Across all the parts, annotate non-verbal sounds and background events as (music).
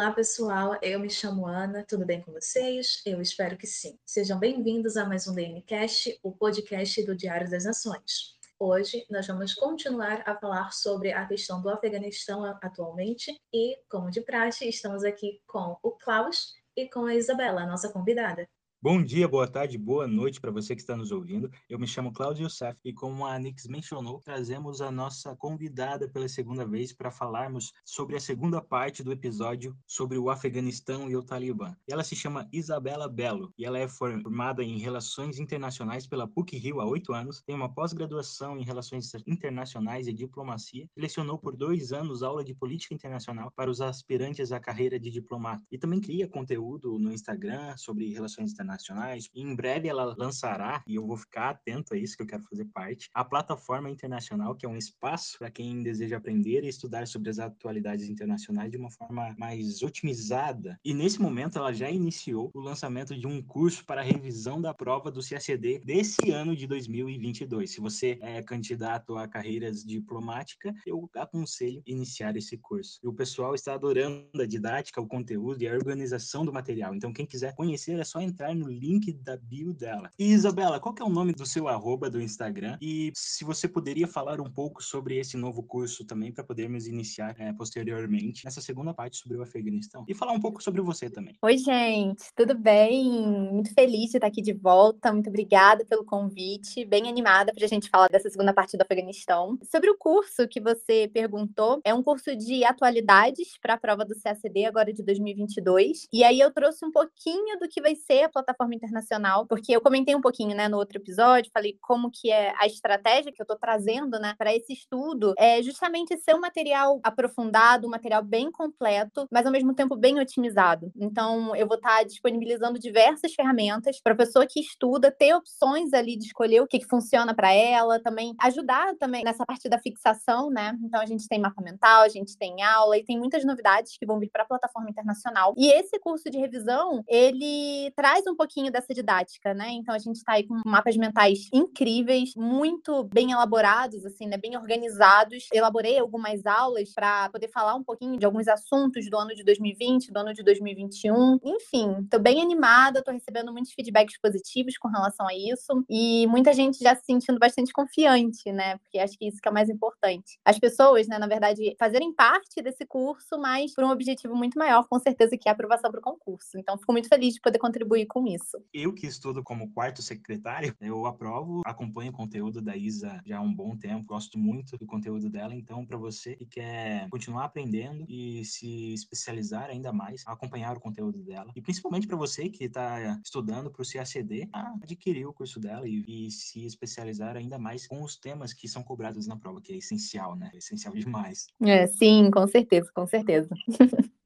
Olá, pessoal. Eu me chamo Ana. Tudo bem com vocês? Eu espero que sim. Sejam bem-vindos a mais um DNCast, o podcast do Diário das Nações. Hoje nós vamos continuar a falar sobre a questão do Afeganistão atualmente e, como de praxe, estamos aqui com o Klaus e com a Isabela, nossa convidada. Bom dia, boa tarde, boa noite para você que está nos ouvindo. Eu me chamo Cláudio Youssef e, como a Nix mencionou, trazemos a nossa convidada pela segunda vez para falarmos sobre a segunda parte do episódio sobre o Afeganistão e o Talibã. Ela se chama Isabela Belo e ela é formada em Relações Internacionais pela PUC-Rio há oito anos, tem uma pós-graduação em Relações Internacionais e Diplomacia, lecionou por dois anos aula de Política Internacional para os aspirantes à carreira de diplomata e também cria conteúdo no Instagram sobre relações internacionais internacionais. Em breve ela lançará, e eu vou ficar atento a isso, que eu quero fazer parte, a plataforma internacional, que é um espaço para quem deseja aprender e estudar sobre as atualidades internacionais de uma forma mais otimizada. E nesse momento ela já iniciou o lançamento de um curso para revisão da prova do CACD desse ano de 2022. Se você é candidato a carreiras diplomáticas, eu aconselho iniciar esse curso. E o pessoal está adorando a didática, o conteúdo e a organização do material. Então, quem quiser conhecer, é só entrar no link da bio dela. E Isabela, qual é o nome do seu arroba do Instagram? E se você poderia falar um pouco sobre esse novo curso também, para podermos iniciar é, posteriormente nessa segunda parte sobre o Afeganistão. E falar um pouco sobre você também. Oi, gente, tudo bem? Muito feliz de estar aqui de volta. Muito obrigada pelo convite. Bem animada para a gente falar dessa segunda parte do Afeganistão. Sobre o curso que você perguntou, é um curso de atualidades para a prova do CACD agora de 2022. E aí eu trouxe um pouquinho do que vai ser a plataforma internacional, porque eu comentei um pouquinho, né, no outro episódio, falei como que é a estratégia que eu estou trazendo, né, para esse estudo, é justamente ser um material aprofundado, um material bem completo, mas ao mesmo tempo bem otimizado. Então, eu vou estar tá disponibilizando diversas ferramentas para pessoa que estuda ter opções ali de escolher o que, que funciona para ela, também ajudar também nessa parte da fixação, né? Então, a gente tem mapa mental, a gente tem aula e tem muitas novidades que vão vir para a plataforma internacional. E esse curso de revisão, ele traz um pouquinho dessa didática, né? Então a gente está aí com mapas mentais incríveis, muito bem elaborados, assim, né? Bem organizados. Elaborei algumas aulas para poder falar um pouquinho de alguns assuntos do ano de 2020, do ano de 2021. Enfim, estou bem animada, estou recebendo muitos feedbacks positivos com relação a isso e muita gente já se sentindo bastante confiante, né? Porque acho que isso que é o mais importante. As pessoas, né, na verdade, fazerem parte desse curso, mas por um objetivo muito maior, com certeza, que é a aprovação para o concurso. Então, fico muito feliz de poder contribuir com com isso. Eu que estudo como quarto secretário, eu aprovo, acompanho o conteúdo da Isa já há um bom tempo, gosto muito do conteúdo dela, então para você que quer continuar aprendendo e se especializar ainda mais, acompanhar o conteúdo dela e principalmente para você que está estudando para o CACD, adquirir o curso dela e, e, se especializar ainda mais com os temas que são cobrados na prova, que é essencial, né? É essencial (laughs) demais. É, sim, com certeza, com certeza. (laughs)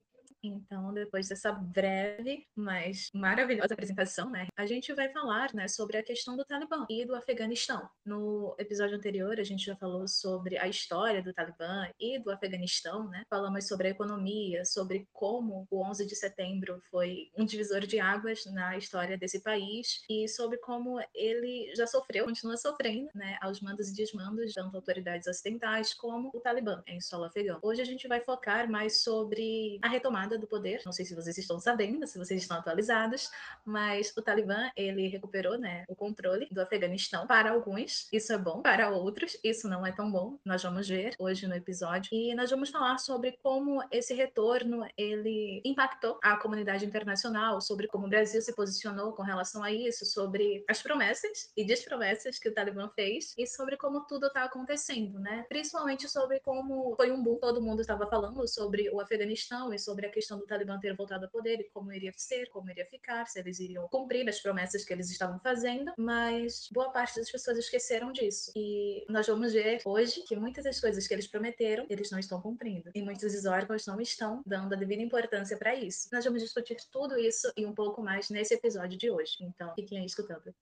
Então, depois dessa breve, mas maravilhosa apresentação, né, a gente vai falar, né, sobre a questão do Talibã e do Afeganistão. No episódio anterior, a gente já falou sobre a história do Talibã e do Afeganistão, né? Falamos sobre a economia, sobre como o 11 de setembro foi um divisor de águas na história desse país e sobre como ele já sofreu, continua sofrendo, né, aos mandos e desmandos tanto autoridades ocidentais como o Talibã em solo afegão. Hoje a gente vai focar mais sobre a retomada do poder. Não sei se vocês estão sabendo, se vocês estão atualizados, mas o Talibã ele recuperou, né, o controle do Afeganistão para alguns. Isso é bom, para outros isso não é tão bom. Nós vamos ver hoje no episódio e nós vamos falar sobre como esse retorno ele impactou a comunidade internacional, sobre como o Brasil se posicionou com relação a isso, sobre as promessas e despromessas que o Talibã fez e sobre como tudo está acontecendo, né? Principalmente sobre como foi um boom, todo mundo estava falando sobre o Afeganistão e sobre a questão questão do Talibã ter voltado ao poder e como iria ser, como iria ficar, se eles iriam cumprir as promessas que eles estavam fazendo, mas boa parte das pessoas esqueceram disso. E nós vamos ver hoje que muitas das coisas que eles prometeram, eles não estão cumprindo. E muitos dos órgãos não estão dando a devida importância para isso. Nós vamos discutir tudo isso e um pouco mais nesse episódio de hoje. Então, fiquem aí escutando.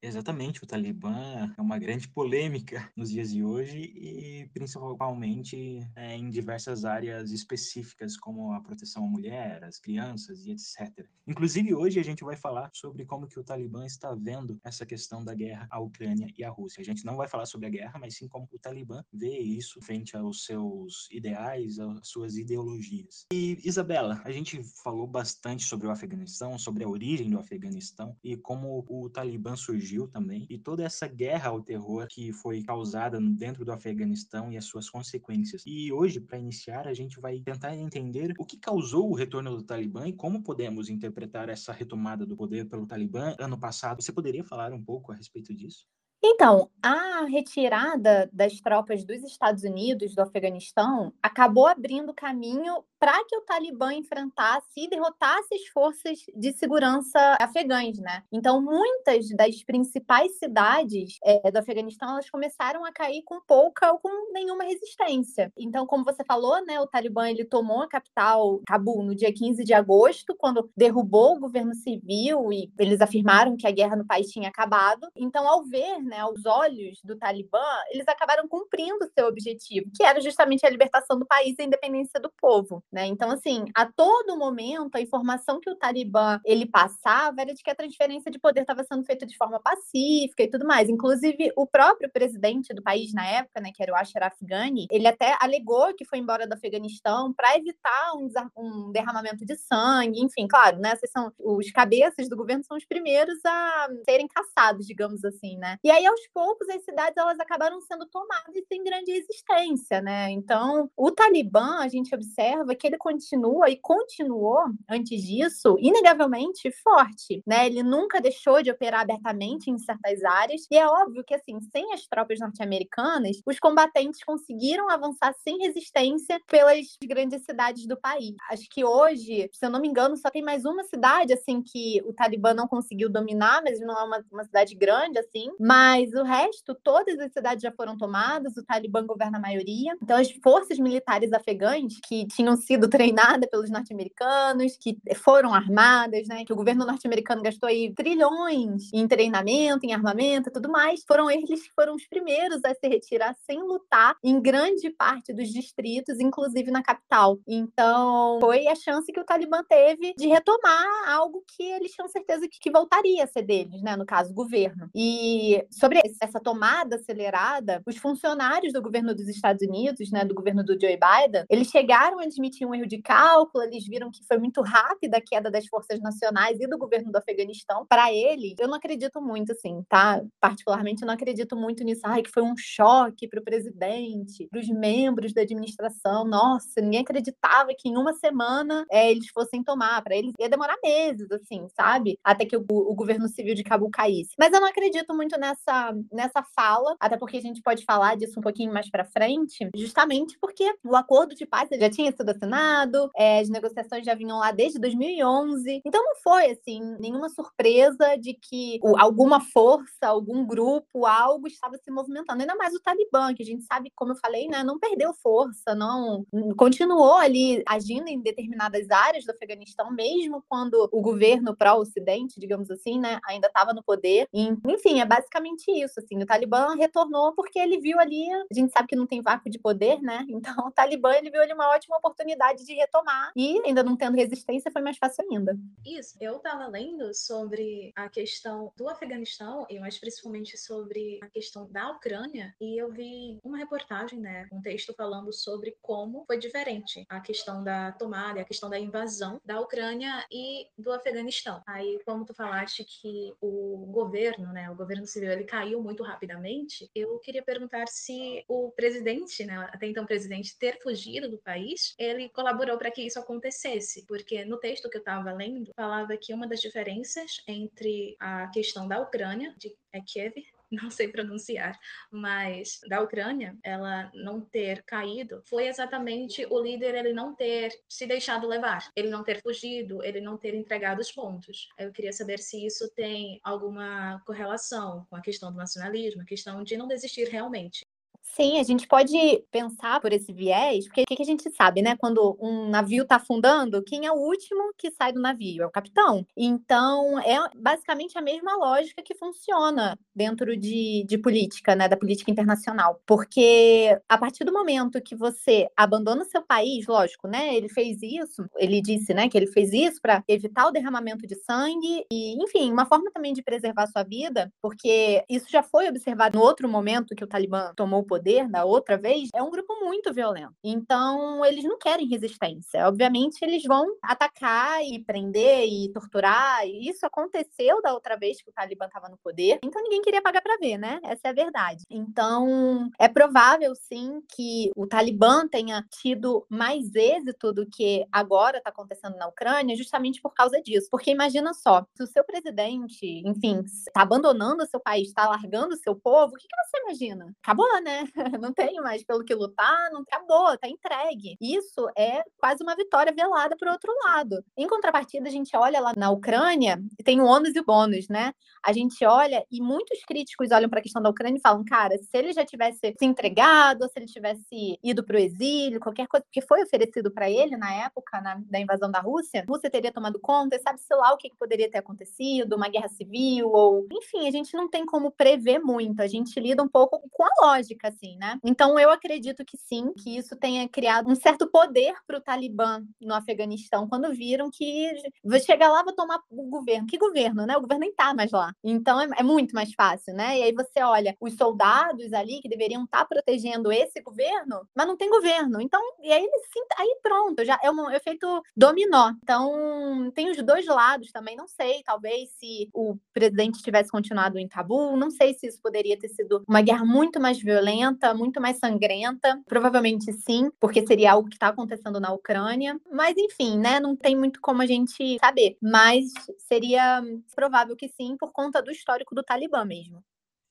Exatamente, o Talibã é uma grande polêmica (laughs) nos dias de hoje e principalmente é, em diversas áreas específicas, como a proteção à mulher, às crianças e etc. Inclusive, hoje a gente vai falar sobre como que o Talibã está vendo essa questão da guerra à Ucrânia e à Rússia. A gente não vai falar sobre a guerra, mas sim como o Talibã vê isso frente aos seus ideais, às suas ideologias. E, Isabela, a gente falou bastante sobre o Afeganistão, sobre a origem do Afeganistão e como o Talibã surgiu surgiu também, e toda essa guerra ao terror que foi causada dentro do Afeganistão e as suas consequências. E hoje, para iniciar, a gente vai tentar entender o que causou o retorno do Talibã e como podemos interpretar essa retomada do poder pelo Talibã ano passado. Você poderia falar um pouco a respeito disso? Então, a retirada das tropas dos Estados Unidos do Afeganistão acabou abrindo caminho para que o Talibã enfrentasse e derrotasse as forças de segurança afegãs, né? Então, muitas das principais cidades é, do Afeganistão elas começaram a cair com pouca ou com nenhuma resistência. Então, como você falou, né, o Talibã ele tomou a capital Cabul no dia 15 de agosto, quando derrubou o governo civil e eles afirmaram que a guerra no país tinha acabado. Então, ao ver, né, aos olhos do Talibã, eles acabaram cumprindo seu objetivo, que era justamente a libertação do país e a independência do povo. Né? Então, assim, a todo momento, a informação que o Talibã ele passava era de que a transferência de poder estava sendo feita de forma pacífica e tudo mais. Inclusive, o próprio presidente do país na época, né, que era o Ashraf Ghani, ele até alegou que foi embora do Afeganistão para evitar um, um, derramamento de sangue. Enfim, claro, né, são os cabeças do governo são os primeiros a serem caçados, digamos assim, né? E aí, aos poucos, as cidades elas acabaram sendo tomadas sem grande resistência, né? Então, o Talibã, a gente observa que ele continua e continuou, antes disso, inegavelmente forte, né? Ele nunca deixou de operar abertamente em certas áreas, e é óbvio que, assim, sem as tropas norte-americanas, os combatentes conseguiram avançar sem resistência pelas grandes cidades do país. Acho que hoje, se eu não me engano, só tem mais uma cidade, assim, que o Talibã não conseguiu dominar, mas não é uma, uma cidade grande, assim, mas o resto, todas as cidades já foram tomadas, o Talibã governa a maioria. Então, as forças militares afegãs, que tinham sido (laughs) sido treinada pelos norte-americanos, que foram armadas, né? Que o governo norte-americano gastou aí trilhões em treinamento, em armamento e tudo mais. Foram eles que foram os primeiros a se retirar sem lutar em grande parte dos distritos, inclusive na capital. Então, foi a chance que o Talibã teve de retomar algo que eles tinham certeza que, que voltaria a ser deles, né? No caso, o governo. E sobre essa tomada acelerada, os funcionários do governo dos Estados Unidos, né? Do governo do Joe Biden, eles chegaram a admitir um erro de cálculo, eles viram que foi muito rápida a queda das forças nacionais e do governo do Afeganistão. Para eles, eu não acredito muito, assim, tá? Particularmente, eu não acredito muito nisso. Ai, que foi um choque para o presidente, para os membros da administração. Nossa, ninguém acreditava que em uma semana é, eles fossem tomar. Para eles ia demorar meses, assim, sabe? Até que o, o governo civil de Cabul caísse. Mas eu não acredito muito nessa, nessa fala, até porque a gente pode falar disso um pouquinho mais para frente, justamente porque o acordo de paz já tinha sido assinado é, as negociações já vinham lá desde 2011. Então não foi assim nenhuma surpresa de que alguma força, algum grupo, algo estava se movimentando. Ainda mais o Talibã, que a gente sabe, como eu falei, né, não perdeu força, não continuou ali agindo em determinadas áreas do Afeganistão, mesmo quando o governo pró-Ocidente, digamos assim, né, ainda estava no poder. E, enfim, é basicamente isso. Assim, o Talibã retornou porque ele viu ali, a gente sabe que não tem vácuo de poder, né? (laughs) Então o Talibã ele viu ali uma ótima oportunidade de retomar. E ainda não tendo resistência, foi mais fácil ainda. Isso. Eu estava lendo sobre a questão do Afeganistão, e mais principalmente sobre a questão da Ucrânia, e eu vi uma reportagem, né, um texto falando sobre como foi diferente a questão da tomada, a questão da invasão da Ucrânia e do Afeganistão. Aí, como tu falaste que o governo, né, o governo civil, ele caiu muito rapidamente, eu queria perguntar se o presidente, né, até então presidente, ter fugido do país, ele colaborou para que isso acontecesse, porque no texto que eu estava lendo falava que uma das diferenças entre a questão da Ucrânia, de é Kiev, (laughs) não sei pronunciar, mas da Ucrânia, ela não ter caído, foi exatamente o líder ele não ter se deixado levar, ele não ter fugido, ele não ter entregado os pontos. Eu queria saber se isso tem alguma correlação com a questão do nacionalismo, a questão de não desistir realmente. Sim, a gente pode pensar por esse viés, porque o que, a gente sabe, né? Quando um navio está afundando, quem é o último que sai do navio? É o capitão. Então, é basicamente a mesma lógica que funciona dentro de, de política, né? Da política internacional. Porque a partir do momento que você abandona o seu país, lógico, né? Ele fez isso, ele disse, né, que ele fez isso para evitar o derramamento de sangue e, enfim, uma forma também de preservar sua vida, porque isso já foi observado no outro momento que o Talibã tomou o poder, da outra vez, é um grupo muito violento. Então, eles não querem resistência. Obviamente, eles vão atacar e prender e torturar. E isso aconteceu da outra vez que o Talibã estava no poder. Então, ninguém queria pagar para ver, né? Essa é a verdade. Então, é provável, sim, que o Talibã tenha tido mais êxito do que agora está acontecendo na Ucrânia, justamente por causa disso. Porque imagina só, se o seu presidente, enfim, está abandonando o seu país, está largando o seu povo, o que, que você imagina? Acabou, né? (laughs) Não tem mais pelo que lutar, não acabou, tá entregue. Isso é quase uma vitória velada para outro lado. Em contrapartida, a gente olha lá na Ucrânia, tem o ônus e o bônus, né? A gente olha e muitos críticos olham para a questão da Ucrânia e falam, cara, se ele já tivesse se entregado, se ele tivesse ido para o exílio, qualquer coisa que foi oferecido para ele na época na, da invasão da Rússia, a Rússia teria tomado conta, e sabe-se lá o que, que poderia ter acontecido, uma guerra civil, ou enfim, a gente não tem como prever muito, a gente lida um pouco com a lógica, assim, né? Então eu acredito que sim, que isso tenha criado um certo poder para o Talibã no Afeganistão, quando viram que vou chegar lá, vou tomar o governo. Que governo, né? O governo nem tá mais lá. Então é, é muito mais fácil, né? E aí você olha os soldados ali que deveriam estar tá protegendo esse governo, mas não tem governo. Então, e aí sim, aí pronto, já é um efeito dominó. Então, tem os dois lados também, não sei, talvez se o presidente tivesse continuado em Cabul, não sei se isso poderia ter sido uma guerra muito mais violenta, muito mais sangrenta. Provavelmente sim, porque seria algo que está acontecendo na Ucrânia. Mas enfim, né? Não tem muito como a gente saber. Mas seria provável que sim, por conta do histórico do Talibã mesmo.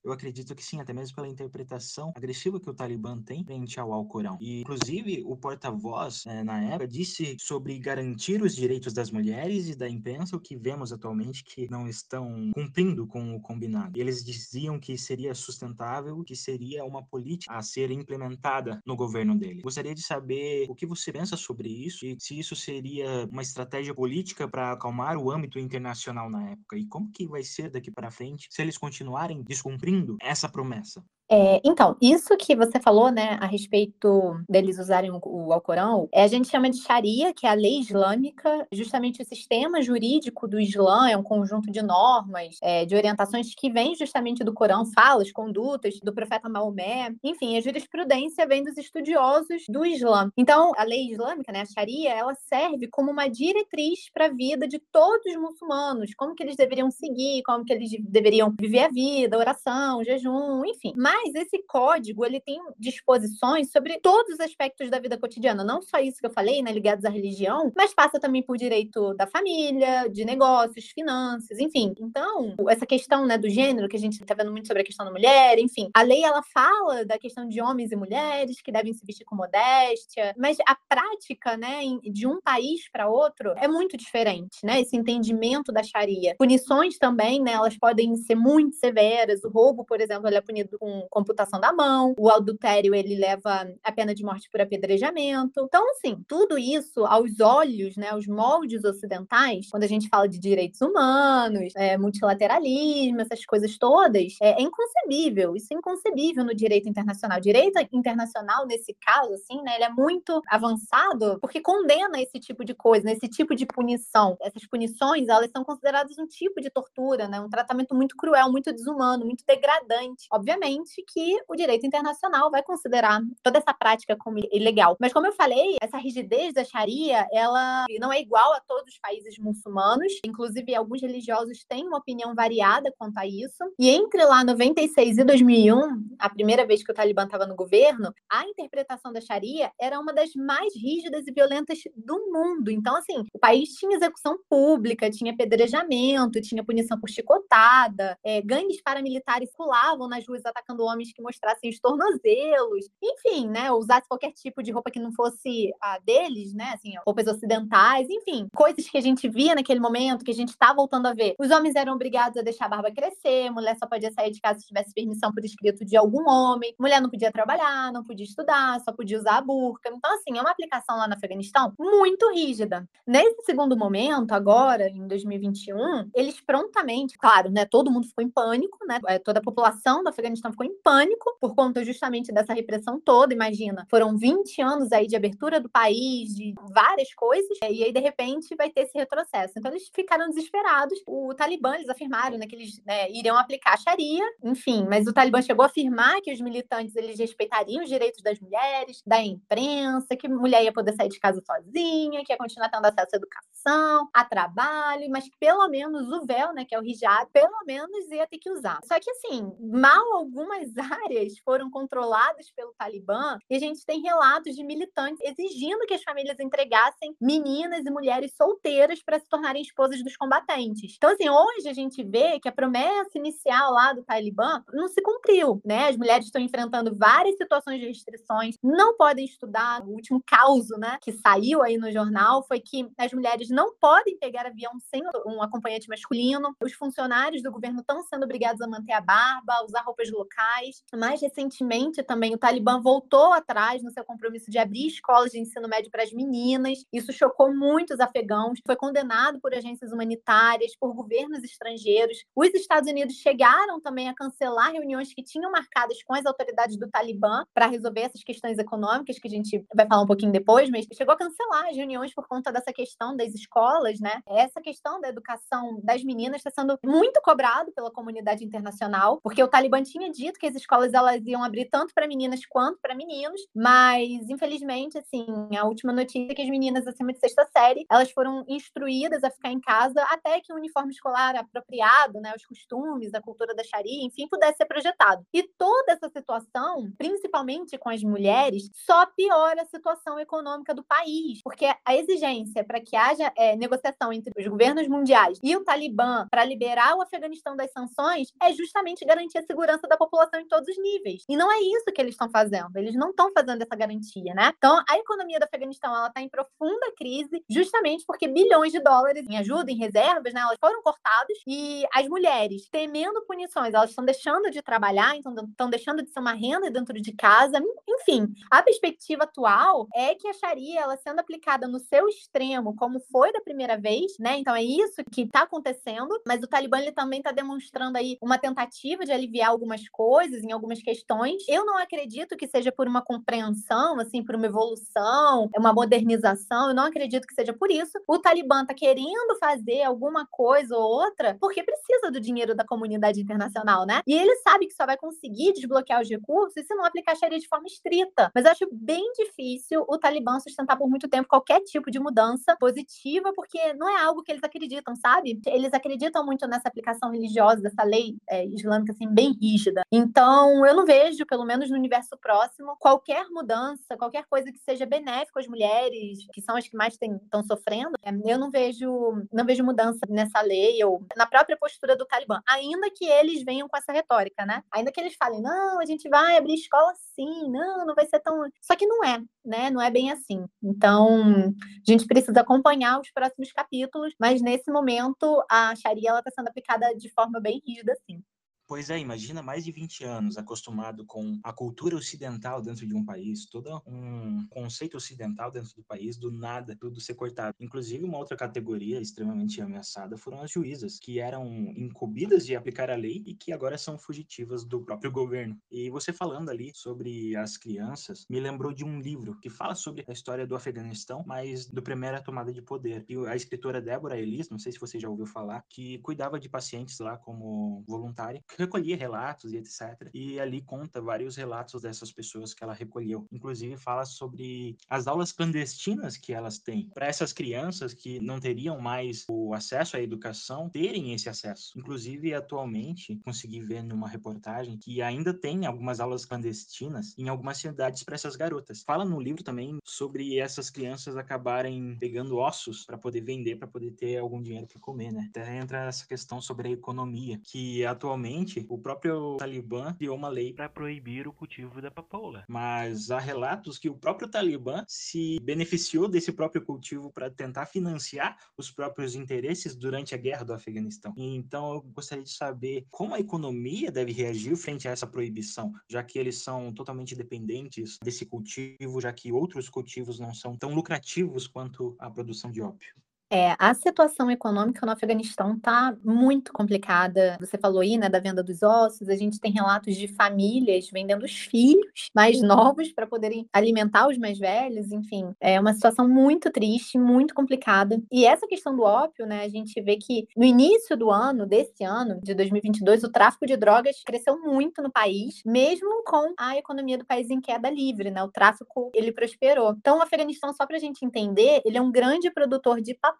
Eu acredito que sim, até mesmo pela interpretação agressiva que o Talibã tem frente ao Alcorão. E, inclusive, o porta-voz, é, na época, disse sobre garantir os direitos das mulheres e da imprensa, o que vemos atualmente que não estão cumprindo com o combinado. Eles diziam que seria sustentável, que seria uma política a ser implementada no governo dele. Gostaria de saber o que você pensa sobre isso e se isso seria uma estratégia política para acalmar o âmbito internacional na época e como que vai ser daqui para frente se eles continuarem descumprindo cumprindo essa promessa. É, então, isso que você falou, né, a respeito deles usarem o, o Alcorão, é, a gente chama de Sharia, que é a lei islâmica, justamente o sistema jurídico do Islã, é um conjunto de normas, é, de orientações que vem justamente do Corão, falas, condutas do profeta Maomé, enfim, a jurisprudência vem dos estudiosos do Islã. Então, a lei islâmica, né, a Sharia, ela serve como uma diretriz para a vida de todos os muçulmanos, como que eles deveriam seguir, como que eles deveriam viver a vida, oração, jejum, enfim. Mas mas esse código, ele tem disposições sobre todos os aspectos da vida cotidiana, não só isso que eu falei, né, ligados à religião, mas passa também por direito da família, de negócios, finanças, enfim. Então, essa questão, né, do gênero, que a gente está vendo muito sobre a questão da mulher, enfim, a lei ela fala da questão de homens e mulheres que devem se vestir com modéstia, mas a prática, né, de um país para outro é muito diferente, né? Esse entendimento da Sharia. Punições também, né, elas podem ser muito severas. O roubo, por exemplo, ele é punido com computação da mão, o adultério ele leva a pena de morte por apedrejamento. Então, assim, tudo isso aos olhos, né, aos moldes ocidentais, quando a gente fala de direitos humanos, é, multilateralismo, essas coisas todas, é, é, inconcebível. Isso é inconcebível no direito internacional. O direito internacional, nesse caso, assim, né, ele é muito avançado porque condena esse tipo de coisa, né, esse tipo de punição. Essas punições, elas são consideradas um tipo de tortura, né, um tratamento muito cruel, muito desumano, muito degradante. Obviamente, que o direito internacional vai considerar toda essa prática como ilegal. Mas como eu falei, essa rigidez da Sharia, ela não é igual a todos os países muçulmanos. Inclusive, alguns religiosos têm uma opinião variada quanto a isso. E entre lá 96 e 2001, a primeira vez que o Talibã estava no governo, a interpretação da Sharia era uma das mais rígidas e violentas do mundo. Então, assim, o país tinha execução pública, tinha apedrejamento, tinha punição por chicotada, é, gangues paramilitares pulavam nas ruas atacando homens que mostrassem os tornozelos, enfim, né? Usasse qualquer tipo de roupa que não fosse a deles, né? Assim, roupas ocidentais, enfim, coisas que a gente via naquele momento, que a gente está voltando a ver. Os homens eram obrigados a deixar a barba crescer, mulher só podia sair de casa se tivesse permissão por escrito de algum homem, mulher não podia trabalhar, não podia estudar, só podia usar a burca. Então, assim, é uma aplicação lá no Afeganistão muito rígida. Nesse segundo momento, agora, em 2021, eles prontamente, claro, né, todo mundo ficou em pânico, né, é, toda a população do Afeganistão ficou em pânico por conta justamente dessa repressão toda, imagina, foram 20 anos aí de abertura do país, de várias coisas, e aí, de repente, vai ter esse retrocesso. Então, eles ficaram desesperados. O Talibã, eles afirmaram, né, que eles né, iriam aplicar a Sharia, enfim, mas o Talibã chegou a afirmar que os militantes, eles respeitariam os direitos das mulheres, da imprensa, que mulher ia poder sair de casa sozinha, que ia continuar tendo acesso à educação, a trabalho, mas que pelo menos o véu, né, que é o hijab, pelo menos ia ter que usar. Só que assim, mal algumas áreas foram controladas pelo Talibã e a gente tem relatos de militantes exigindo que as famílias entregassem meninas e mulheres solteiras para se tornarem esposas dos combatentes. Então assim, hoje a gente vê que a promessa inicial lá do Talibã não se cumpriu, né? As mulheres estão enfrentando várias situações de restrições, não podem estudar. O último caos, né, que saiu aí no jornal foi que as mulheres não podem pegar avião sem um acompanhante masculino. Os funcionários do governo estão sendo obrigados a manter a barba, usar roupas locais. Mais recentemente, também o Talibã voltou atrás no seu compromisso de abrir escolas de ensino médio para as meninas. Isso chocou muitos afegãos. Foi condenado por agências humanitárias, por governos estrangeiros. Os Estados Unidos chegaram também a cancelar reuniões que tinham marcadas com as autoridades do Talibã para resolver essas questões econômicas que a gente vai falar um pouquinho depois, mas chegou a cancelar as reuniões por conta dessa questão das escolas, né? Essa questão da educação das meninas está sendo muito cobrado pela comunidade internacional, porque o Talibã tinha dito que as escolas elas iam abrir tanto para meninas quanto para meninos, mas infelizmente, assim, a última notícia é que as meninas acima de sexta série, elas foram instruídas a ficar em casa até que o uniforme escolar apropriado, né, os costumes, a cultura da Sharia, enfim, pudesse ser projetado. E toda essa situação, principalmente com as mulheres, só piora a situação econômica do país, porque a exigência para que haja é, negociação entre os governos mundiais e o Talibã para liberar o Afeganistão das sanções é justamente garantir a segurança da população em todos os níveis. E não é isso que eles estão fazendo. Eles não estão fazendo essa garantia, né? Então, a economia do Afeganistão ela está em profunda crise, justamente porque bilhões de dólares em ajuda, em reservas, né, elas foram cortados e as mulheres, temendo punições, elas estão deixando de trabalhar, então estão deixando de ser uma renda dentro de casa. Enfim, a perspectiva atual é que a Sharia, ela sendo aplicada no seu extremo, como foi da primeira vez, né? Então é isso que está acontecendo, mas o Talibã ele também está demonstrando aí uma tentativa de aliviar algumas coisas em algumas questões. Eu não acredito que seja por uma compreensão, assim, por uma evolução, uma modernização. Eu não acredito que seja por isso. O Talibã está querendo fazer alguma coisa ou outra porque precisa do dinheiro da comunidade internacional, né? E ele sabe que só vai conseguir desbloquear os recursos se não aplicar a Sharia de forma estrita. Mas eu acho bem difícil o Talibã sustentar por muito tempo qualquer tipo de mudança positiva, porque não é algo que eles acreditam, sabe? Eles acreditam muito nessa aplicação religiosa dessa lei é, islâmica, assim, bem rígida. Então, eu não vejo, pelo menos no universo próximo, qualquer mudança, qualquer coisa que seja benéfica às mulheres, que são as que mais estão sofrendo, é, eu não vejo, não vejo mudança nessa lei ou na própria postura do Talibã, ainda que eles venham com essa retórica, né? Ainda que eles falem, não, a gente vai abrir escola sim, não, não vai ser tão. Só que não é, né? Não é bem assim. Então, a gente precisa acompanhar os próximos capítulos, mas nesse momento a Sharia está sendo aplicada de forma bem rígida, sim. Pois é, imagina mais de 20 anos acostumado com a cultura ocidental dentro de um país, todo um conceito ocidental dentro do país, do nada, tudo ser cortado. Inclusive, uma outra categoria extremamente ameaçada foram as juízas, que eram incumbidas de aplicar a lei e que agora são fugitivas do próprio governo. E você falando ali sobre as crianças, me lembrou de um livro que fala sobre a história do Afeganistão, mas do primeira tomada de poder. E a escritora Débora Elis, não sei se você já ouviu falar, que cuidava de pacientes lá como voluntária recolhia relatos e etc. E ali conta vários relatos dessas pessoas que ela recolheu. Inclusive fala sobre as aulas clandestinas que elas têm. Para essas crianças que não teriam mais o acesso à educação, terem esse acesso. Inclusive, atualmente, consegui ver numa reportagem que ainda tem algumas aulas clandestinas em algumas cidades para essas garotas. Fala no livro também sobre essas crianças acabarem pegando ossos para poder vender, para poder ter algum dinheiro para comer, né? Até entra essa questão sobre a economia, que atualmente o próprio Talibã criou uma lei para proibir o cultivo da papoula. Mas há relatos que o próprio Talibã se beneficiou desse próprio cultivo para tentar financiar os próprios interesses durante a guerra do Afeganistão. Então, eu gostaria de saber como a economia deve reagir frente a essa proibição, já que eles são totalmente dependentes desse cultivo, já que outros cultivos não são tão lucrativos quanto a produção de ópio. É, a situação econômica no Afeganistão está muito complicada. Você falou aí, né, da venda dos ossos. A gente tem relatos de famílias vendendo os filhos mais novos para poderem alimentar os mais velhos. Enfim, é uma situação muito triste, muito complicada. E essa questão do ópio, né, a gente vê que no início do ano, desse ano, de 2022, o tráfico de drogas cresceu muito no país, mesmo com a economia do país em queda livre, né? O tráfico, ele prosperou. Então, o Afeganistão, só para a gente entender, ele é um grande produtor de papel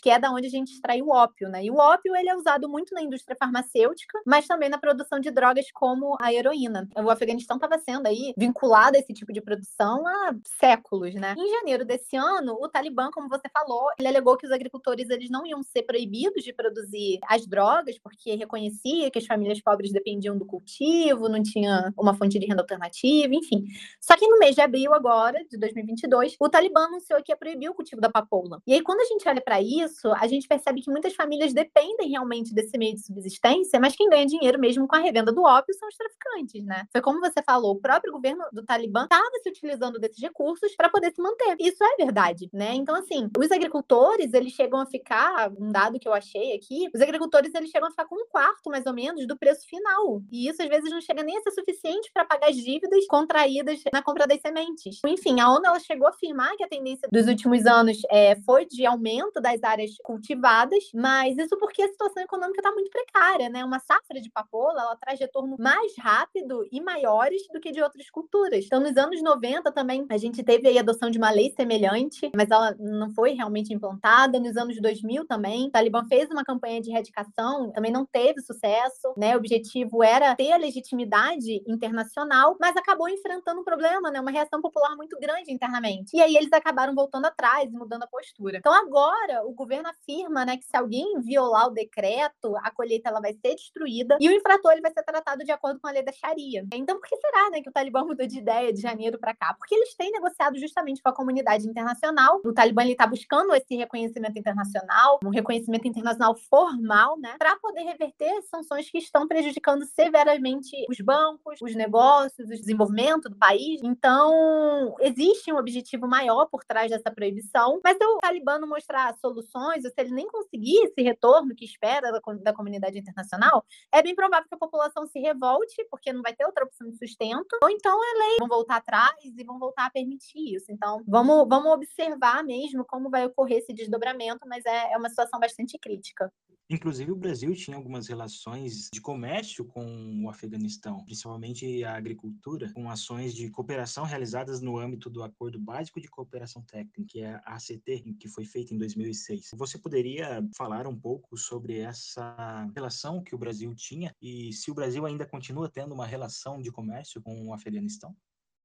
que é da onde a gente extrai o ópio, né? E o ópio ele é usado muito na indústria farmacêutica, mas também na produção de drogas como a heroína. O Afeganistão estava sendo aí vinculado a esse tipo de produção há séculos, né? Em janeiro desse ano, o Talibã, como você falou, ele alegou que os agricultores eles não iam ser proibidos de produzir as drogas, porque reconhecia que as famílias pobres dependiam do cultivo, não tinha uma fonte de renda alternativa, enfim. Só que no mês de abril agora, de 2022, o Talibã anunciou que ia proibir o cultivo da papoula. E aí quando a gente olha para isso, a gente percebe que muitas famílias dependem realmente desse meio de subsistência, mas quem ganha dinheiro mesmo com a revenda do ópio são os traficantes, né? Foi como você falou, o próprio governo do Talibã estava se utilizando desses recursos para poder se manter. Isso é verdade, né? Então, assim, os agricultores, eles chegam a ficar, um dado que eu achei aqui, os agricultores, eles chegam a ficar com um quarto, mais ou menos, do preço final. E isso, às vezes, não chega nem a ser suficiente para pagar as dívidas contraídas na compra das sementes. Enfim, a ONU, ela chegou a afirmar que a tendência dos últimos anos é, foi de aumento aumento das áreas cultivadas, mas isso porque a situação econômica está muito precária, né? Uma safra de papoula, ela traz retorno mais rápido e maiores do que de outras culturas. Então, nos anos 90 também, a gente teve a adoção de uma lei semelhante, mas ela não foi realmente implantada. Nos anos 2000 também, o Talibã fez uma campanha de erradicação, também não teve sucesso, né? O objetivo era ter a legitimidade internacional, mas acabou enfrentando um problema, né? Uma reação popular muito grande internamente. E aí eles acabaram voltando atrás e mudando a postura. Então, agora agora o governo afirma, né, que se alguém violar o decreto, a colheita ela vai ser destruída e o infrator ele vai ser tratado de acordo com a lei da Sharia. Então, por que será, né, que o Talibã mudou de ideia de janeiro para cá? Porque eles têm negociado justamente com a comunidade internacional. O Talibã está buscando esse reconhecimento internacional, um reconhecimento internacional formal, né, para poder reverter sanções que estão prejudicando severamente os bancos, os negócios, o desenvolvimento do país. Então, existe um objetivo maior por trás dessa proibição, mas se o Talibã não mostrar soluções, ou se ele nem conseguir esse retorno que espera da, da comunidade internacional, é bem provável que a população se revolte, porque não vai ter outra opção de sustento, ou então a lei vão voltar atrás e vão voltar a permitir isso. Então, vamos, vamos observar mesmo como vai ocorrer esse desdobramento, mas é, é uma situação bastante crítica. Inclusive, o Brasil tinha algumas relações de comércio com o Afeganistão, principalmente a agricultura, com ações de cooperação realizadas no âmbito do Acordo Básico de Cooperação Técnica, que é a ACT, que foi feito em 2006. Você poderia falar um pouco sobre essa relação que o Brasil tinha e se o Brasil ainda continua tendo uma relação de comércio com o Afeganistão?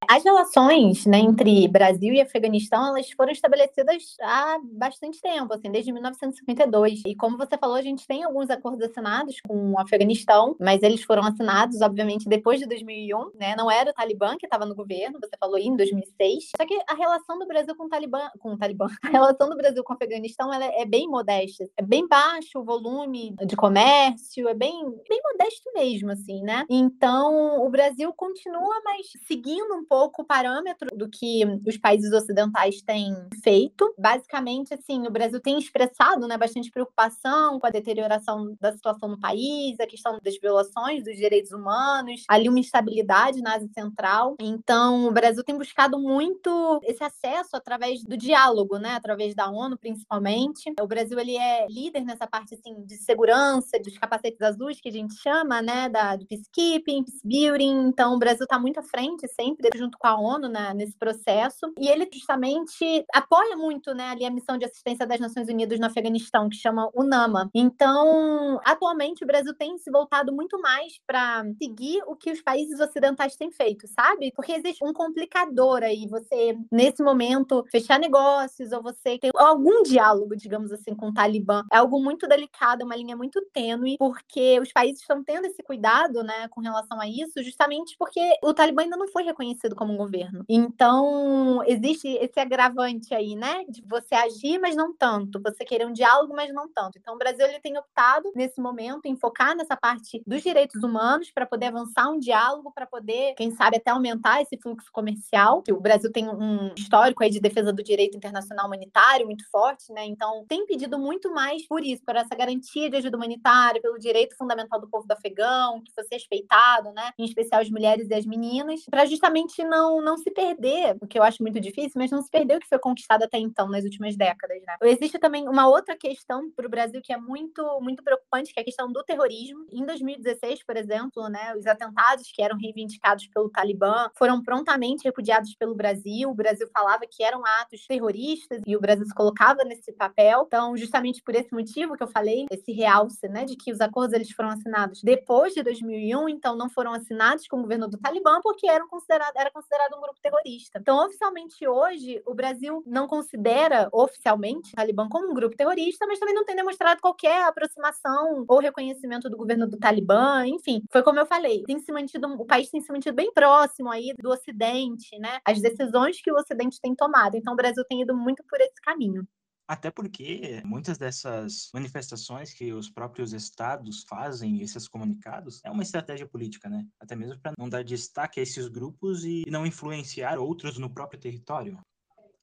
As relações né, entre Brasil e Afeganistão elas foram estabelecidas há bastante tempo, assim, desde 1952. E como você falou, a gente tem alguns acordos assinados com o Afeganistão, mas eles foram assinados, obviamente, depois de 2001. Né? Não era o Talibã que estava no governo, você falou em 2006. Só que a relação do Brasil com o Talibã, com o Talibã, (laughs) a relação do Brasil com o Afeganistão ela é bem modesta. É bem baixo o volume de comércio, é bem, bem modesto mesmo, assim, né? Então, o Brasil continua, mas seguindo um pouco o parâmetro do que os países ocidentais têm feito. Basicamente, assim, o Brasil tem expressado né, bastante preocupação com a deterioração da situação no país, a questão das violações dos direitos humanos, ali uma instabilidade na Ásia Central. Então, o Brasil tem buscado muito esse acesso através do diálogo, né, através da ONU, principalmente. O Brasil ele é líder nessa parte assim de segurança, dos capacetes azuis que a gente chama, né, da do peacekeeping, peace building. Então, o Brasil está muito à frente sempre junto com a ONU né, nesse processo, e ele justamente apoia muito né, ali a missão de assistência das Nações Unidas no Afeganistão, que chama UNAMA. Então, atualmente, o Brasil tem se voltado muito mais para seguir o que os países ocidentais têm feito, sabe? Porque existe um complicador aí, você, nesse momento, fechar negócios ou você ter algum diálogo, digamos assim, com o Talibã. É algo muito delicado, uma linha muito tênue, porque os países estão tendo esse cuidado, né, com relação a isso, justamente porque o Talibã ainda não foi reconhecido como um governo. Então, existe esse agravante aí, né, de você agir, mas não tanto, você querer um diálogo, mas não tanto. Então, o Brasil ele tem optado nesse momento em focar nessa parte dos direitos humanos para poder avançar um diálogo, para poder, quem sabe, até aumentar esse fluxo comercial. O Brasil tem um histórico aí de defesa do direito internacional humanitário muito forte, né? Então, tem pedido muito mais por isso, por essa garantia de ajuda humanitária, pelo direito fundamental do povo do afegão, que fosse respeitado, né? Em especial as mulheres e as meninas, para justamente não, não se perder, o que eu acho muito difícil, mas não se perder o que foi conquistado até então, nas últimas décadas, né? Existe também uma outra questão para o Brasil que é muito, muito preocupante, que é a questão do terrorismo. Em 2016, por exemplo, né, os atentados que eram reivindicados pelo Talibã foram prontamente repudiados pelo Brasil. O Brasil falava que eram atos terroristas e o Brasil se colocava nesse papel. Então, justamente por esse motivo que eu falei, esse realce, né, de que os acordos eles foram assinados depois de 2001, então não foram assinados com o governo do Talibã porque eram considerado, era considerado um grupo terrorista. Então, oficialmente hoje, o Brasil não considera oficialmente o Talibã como um grupo terrorista, mas também não tem demonstrado qualquer aproximação ou reconhecimento do governo do Talibã, enfim. Foi como eu falei, tem se mantido, o país tem se mantido bem próximo aí do Ocidente, né? As decisões que o Ocidente tem tomado. Então, o Brasil tem ido muito por esse caminho. Até porque muitas dessas manifestações que os próprios estados fazem, esses comunicados, é uma estratégia política, né? Até mesmo para não dar destaque a esses grupos e não influenciar outros no próprio território.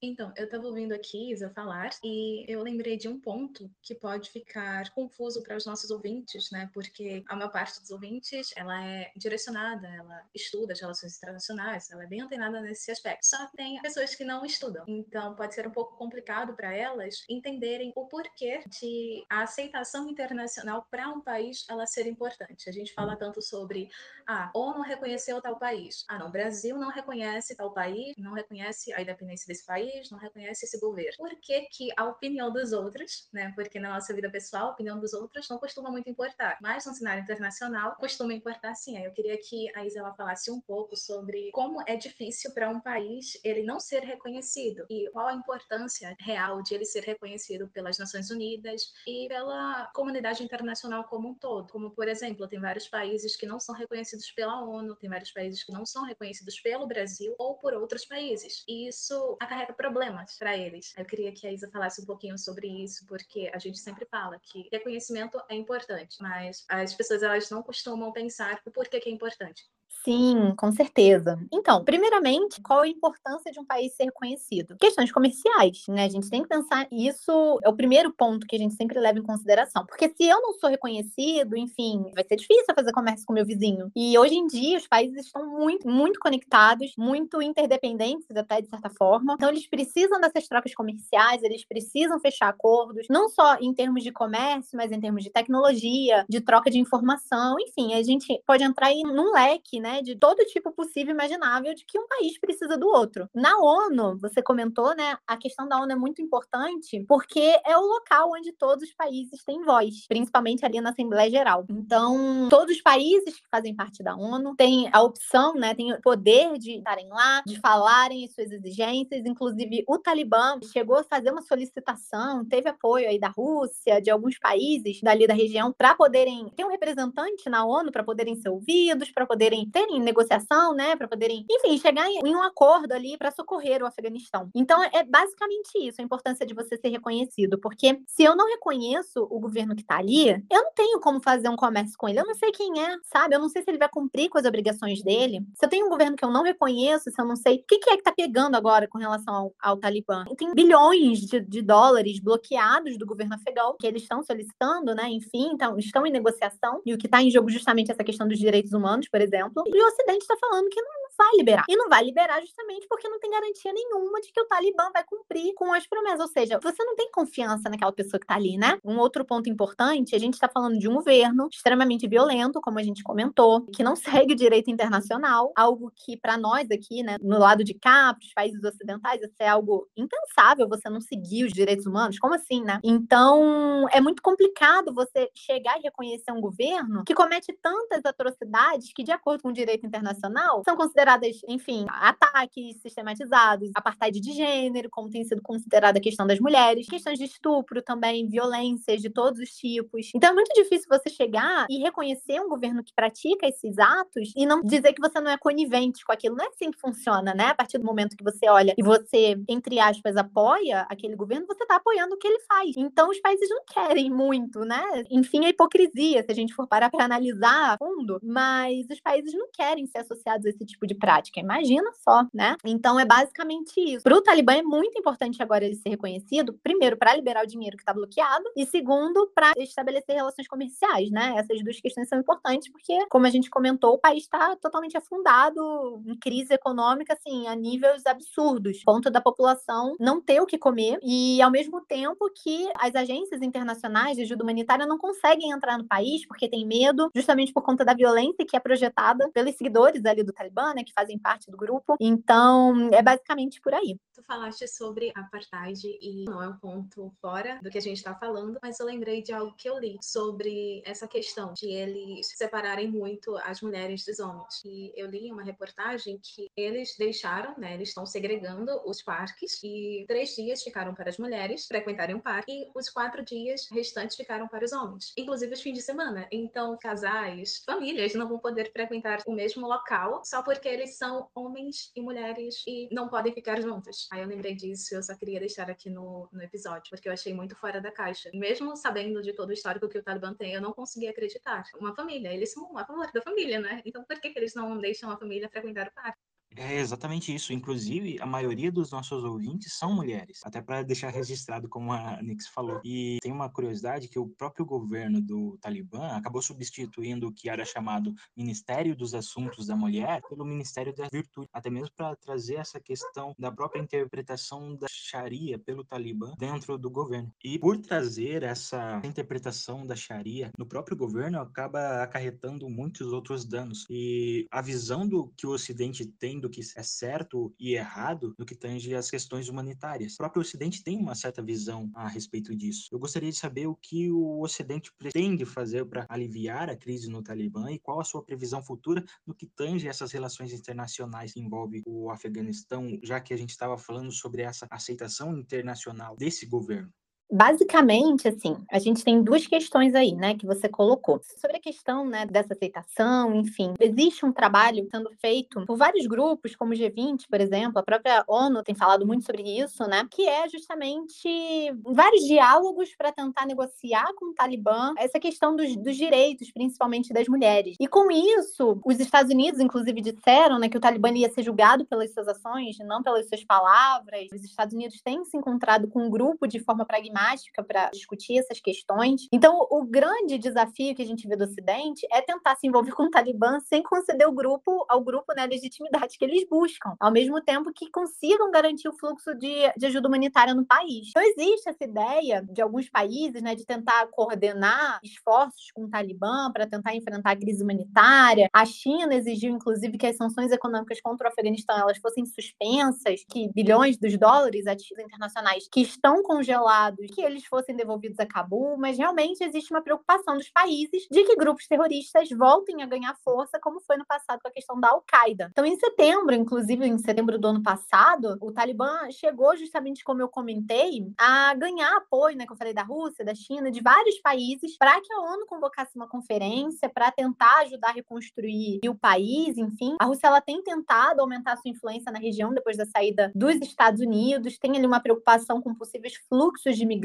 Então, eu estava ouvindo aqui Isa falar e eu lembrei de um ponto que pode ficar confuso para os nossos ouvintes, né? Porque a maior parte dos ouvintes, ela é direcionada, ela estuda as relações internacionais, ela é bem antenada nesse aspecto. Só tem pessoas que não estudam. Então, pode ser um pouco complicado para elas entenderem o porquê de a aceitação internacional para um país ela ser importante. A gente fala tanto sobre ah, ONU reconheceu tal país. Ah, não, Brasil não reconhece tal país, não reconhece a independência desse país país, não reconhece esse governo. Por que, que a opinião dos outros, né? Porque na nossa vida pessoal, a opinião dos outros não costuma muito importar. Mas no cenário internacional, costuma importar sim. Eu queria que a Isela falasse um pouco sobre como é difícil para um país ele não ser reconhecido e qual a importância real de ele ser reconhecido pelas Nações Unidas e pela comunidade internacional como um todo. Como, por exemplo, tem vários países que não são reconhecidos pela ONU, tem vários países que não são reconhecidos pelo Brasil ou por outros países. E isso acarreta problemas para eles. Eu queria que a Isa falasse um pouquinho sobre isso, porque a gente sempre fala que reconhecimento é importante, mas as pessoas elas não costumam pensar o porquê que é importante. Sim, com certeza. Então, primeiramente, qual a importância de um país ser reconhecido? Questões comerciais, né? A gente tem que pensar isso, é o primeiro ponto que a gente sempre leva em consideração. Porque se eu não sou reconhecido, enfim, vai ser difícil fazer comércio com meu vizinho. E hoje em dia, os países estão muito, muito conectados, muito interdependentes, até de certa forma. Então, eles precisam dessas trocas comerciais, eles precisam fechar acordos, não só em termos de comércio, mas em termos de tecnologia, de troca de informação, enfim, a gente pode entrar aí num leque, né? de todo tipo possível e imaginável de que um país precisa do outro. Na ONU, você comentou, né, a questão da ONU é muito importante porque é o local onde todos os países têm voz, principalmente ali na Assembleia Geral. Então, todos os países que fazem parte da ONU têm a opção, né, têm o poder de estarem lá, de falarem as suas exigências, inclusive o Talibã chegou a fazer uma solicitação, teve apoio aí da Rússia, de alguns países dali da região para poderem ter um representante na ONU para poderem ser ouvidos, para poderem terem negociação, né, para poderem, enfim, chegar em, um acordo ali para socorrer o Afeganistão. Então é basicamente isso, a importância de você ser reconhecido, porque se eu não reconheço o governo que está ali, eu não tenho como fazer um comércio com ele. Eu não sei quem é, sabe? Eu não sei se ele vai cumprir com as obrigações dele. Se eu tenho um governo que eu não reconheço, se eu não sei o que, que é que está pegando agora com relação ao, ao Talibã. E tem bilhões de, de, dólares bloqueados do governo afegão que eles estão solicitando, né? Enfim, então, estão em negociação. E o que está em jogo justamente essa questão dos direitos humanos, por exemplo. E o Ocidente está falando que não, vai liberar. E não vai liberar justamente porque não tem garantia nenhuma de que o Talibã vai cumprir com as promessas. Ou seja, você não tem confiança naquela pessoa que tá ali, né? Um outro ponto importante, a gente está falando de um governo extremamente violento, como a gente comentou, que não (laughs) segue o direito internacional, algo que para nós aqui, né, no lado de cá, para os países ocidentais, isso é algo impensável você não seguir os direitos humanos. Como assim, né? Então, é muito complicado você chegar e reconhecer um governo que comete tantas atrocidades que, de acordo com o direito internacional, são consideradas, enfim, ataques sistematizados, apartheid de gênero, como tem sido considerada a questão das mulheres, questões de estupro também, violências de todos os tipos. Então, é muito difícil você chegar e reconhecer um governo que pratica esses atos e não dizer que você não é conivente com aquilo. Não é assim que funciona, né? A partir do momento que você olha e você, entre aspas, apoia aquele governo, você está apoiando o que ele faz. Então, os países não querem muito, né? Enfim, a hipocrisia, se a gente for parar para analisar a fundo, mas os países não querem ser associados a esse tipo de prática. Imagina só, né? Então, é basicamente isso. Para o Talibã é muito importante agora ele ser reconhecido, primeiro, para liberar o dinheiro que está bloqueado, e segundo, para estabelecer relações comerciais, né? Essas duas questões são importantes, porque, como a gente comentou, o país está totalmente afundado em crise econômica, assim, a níveis absurdos, ponto da população não ter o que comer, e ao mesmo tempo que as agências internacionais de ajuda humanitária não conseguem entrar no país porque tem medo, justamente por conta da violência que é projetada pelos seguidores ali do Talibã, né, que fazem parte do grupo. Então, é basicamente por aí. Tu falaste sobre apartheid e não é um ponto fora do que a gente está falando, mas eu lembrei de algo que eu li sobre essa questão de eles separarem muito as mulheres dos homens. E eu li uma reportagem que eles deixaram, né, eles estão segregando os parques e três dias ficaram para as mulheres frequentarem o parque e os quatro dias restantes ficaram para os homens, inclusive os fins de semana. Então, casais, famílias não vão poder frequentar o mesmo local só porque eles são homens e mulheres e não podem ficar juntos. Aí eu lembrei disso, eu só queria deixar aqui no, no episódio, porque eu achei muito fora da caixa. Mesmo sabendo de todo o histórico que o Talibã tem, eu não consegui acreditar. Uma família, eles são a favor da família, né? Então por que, que eles não deixam a família frequentar o parque? É exatamente isso. Inclusive, a maioria dos nossos ouvintes são mulheres, até para deixar registrado, como a Nix falou. E tem uma curiosidade que o próprio governo do Talibã acabou substituindo o que era chamado Ministério dos Assuntos da Mulher pelo Ministério da Virtude, até mesmo para trazer essa questão da própria interpretação da Sharia pelo Talibã dentro do governo. E por trazer essa interpretação da Sharia no próprio governo, acaba acarretando muitos outros danos. E a visão do que o Ocidente tem do que é certo e errado no que tange as questões humanitárias. O próprio Ocidente tem uma certa visão a respeito disso. Eu gostaria de saber o que o Ocidente pretende fazer para aliviar a crise no Talibã e qual a sua previsão futura no que tange essas relações internacionais que envolve o Afeganistão, já que a gente estava falando sobre essa aceitação internacional desse governo. Basicamente, assim, a gente tem duas questões aí, né, que você colocou. Sobre a questão, né, dessa aceitação, enfim, existe um trabalho sendo feito por vários grupos, como o G20, por exemplo, a própria ONU tem falado muito sobre isso, né, que é justamente vários diálogos para tentar negociar com o Talibã essa questão dos, dos direitos, principalmente das mulheres. E com isso, os Estados Unidos, inclusive, disseram, né, que o Talibã ia ser julgado pelas suas ações, não pelas suas palavras. Os Estados Unidos têm se encontrado com um grupo de forma pragmática para discutir essas questões. Então, o grande desafio que a gente vê do Ocidente é tentar se envolver com o Talibã sem conceder o grupo, ao grupo né, a legitimidade que eles buscam, ao mesmo tempo que consigam garantir o fluxo de, de ajuda humanitária no país. Então, existe essa ideia de alguns países né, de tentar coordenar esforços com o Talibã para tentar enfrentar a crise humanitária. A China exigiu, inclusive, que as sanções econômicas contra o Afeganistão elas fossem suspensas, que bilhões dos dólares ativos internacionais que estão congelados que eles fossem devolvidos a Cabul, mas realmente existe uma preocupação dos países de que grupos terroristas voltem a ganhar força, como foi no passado com a questão da Al-Qaeda. Então, em setembro, inclusive em setembro do ano passado, o Talibã chegou justamente, como eu comentei, a ganhar apoio, né, que eu falei da Rússia, da China, de vários países, para que a ONU convocasse uma conferência para tentar ajudar a reconstruir o país, enfim. A Rússia ela tem tentado aumentar sua influência na região depois da saída dos Estados Unidos, tem ali uma preocupação com possíveis fluxos de imigrantes,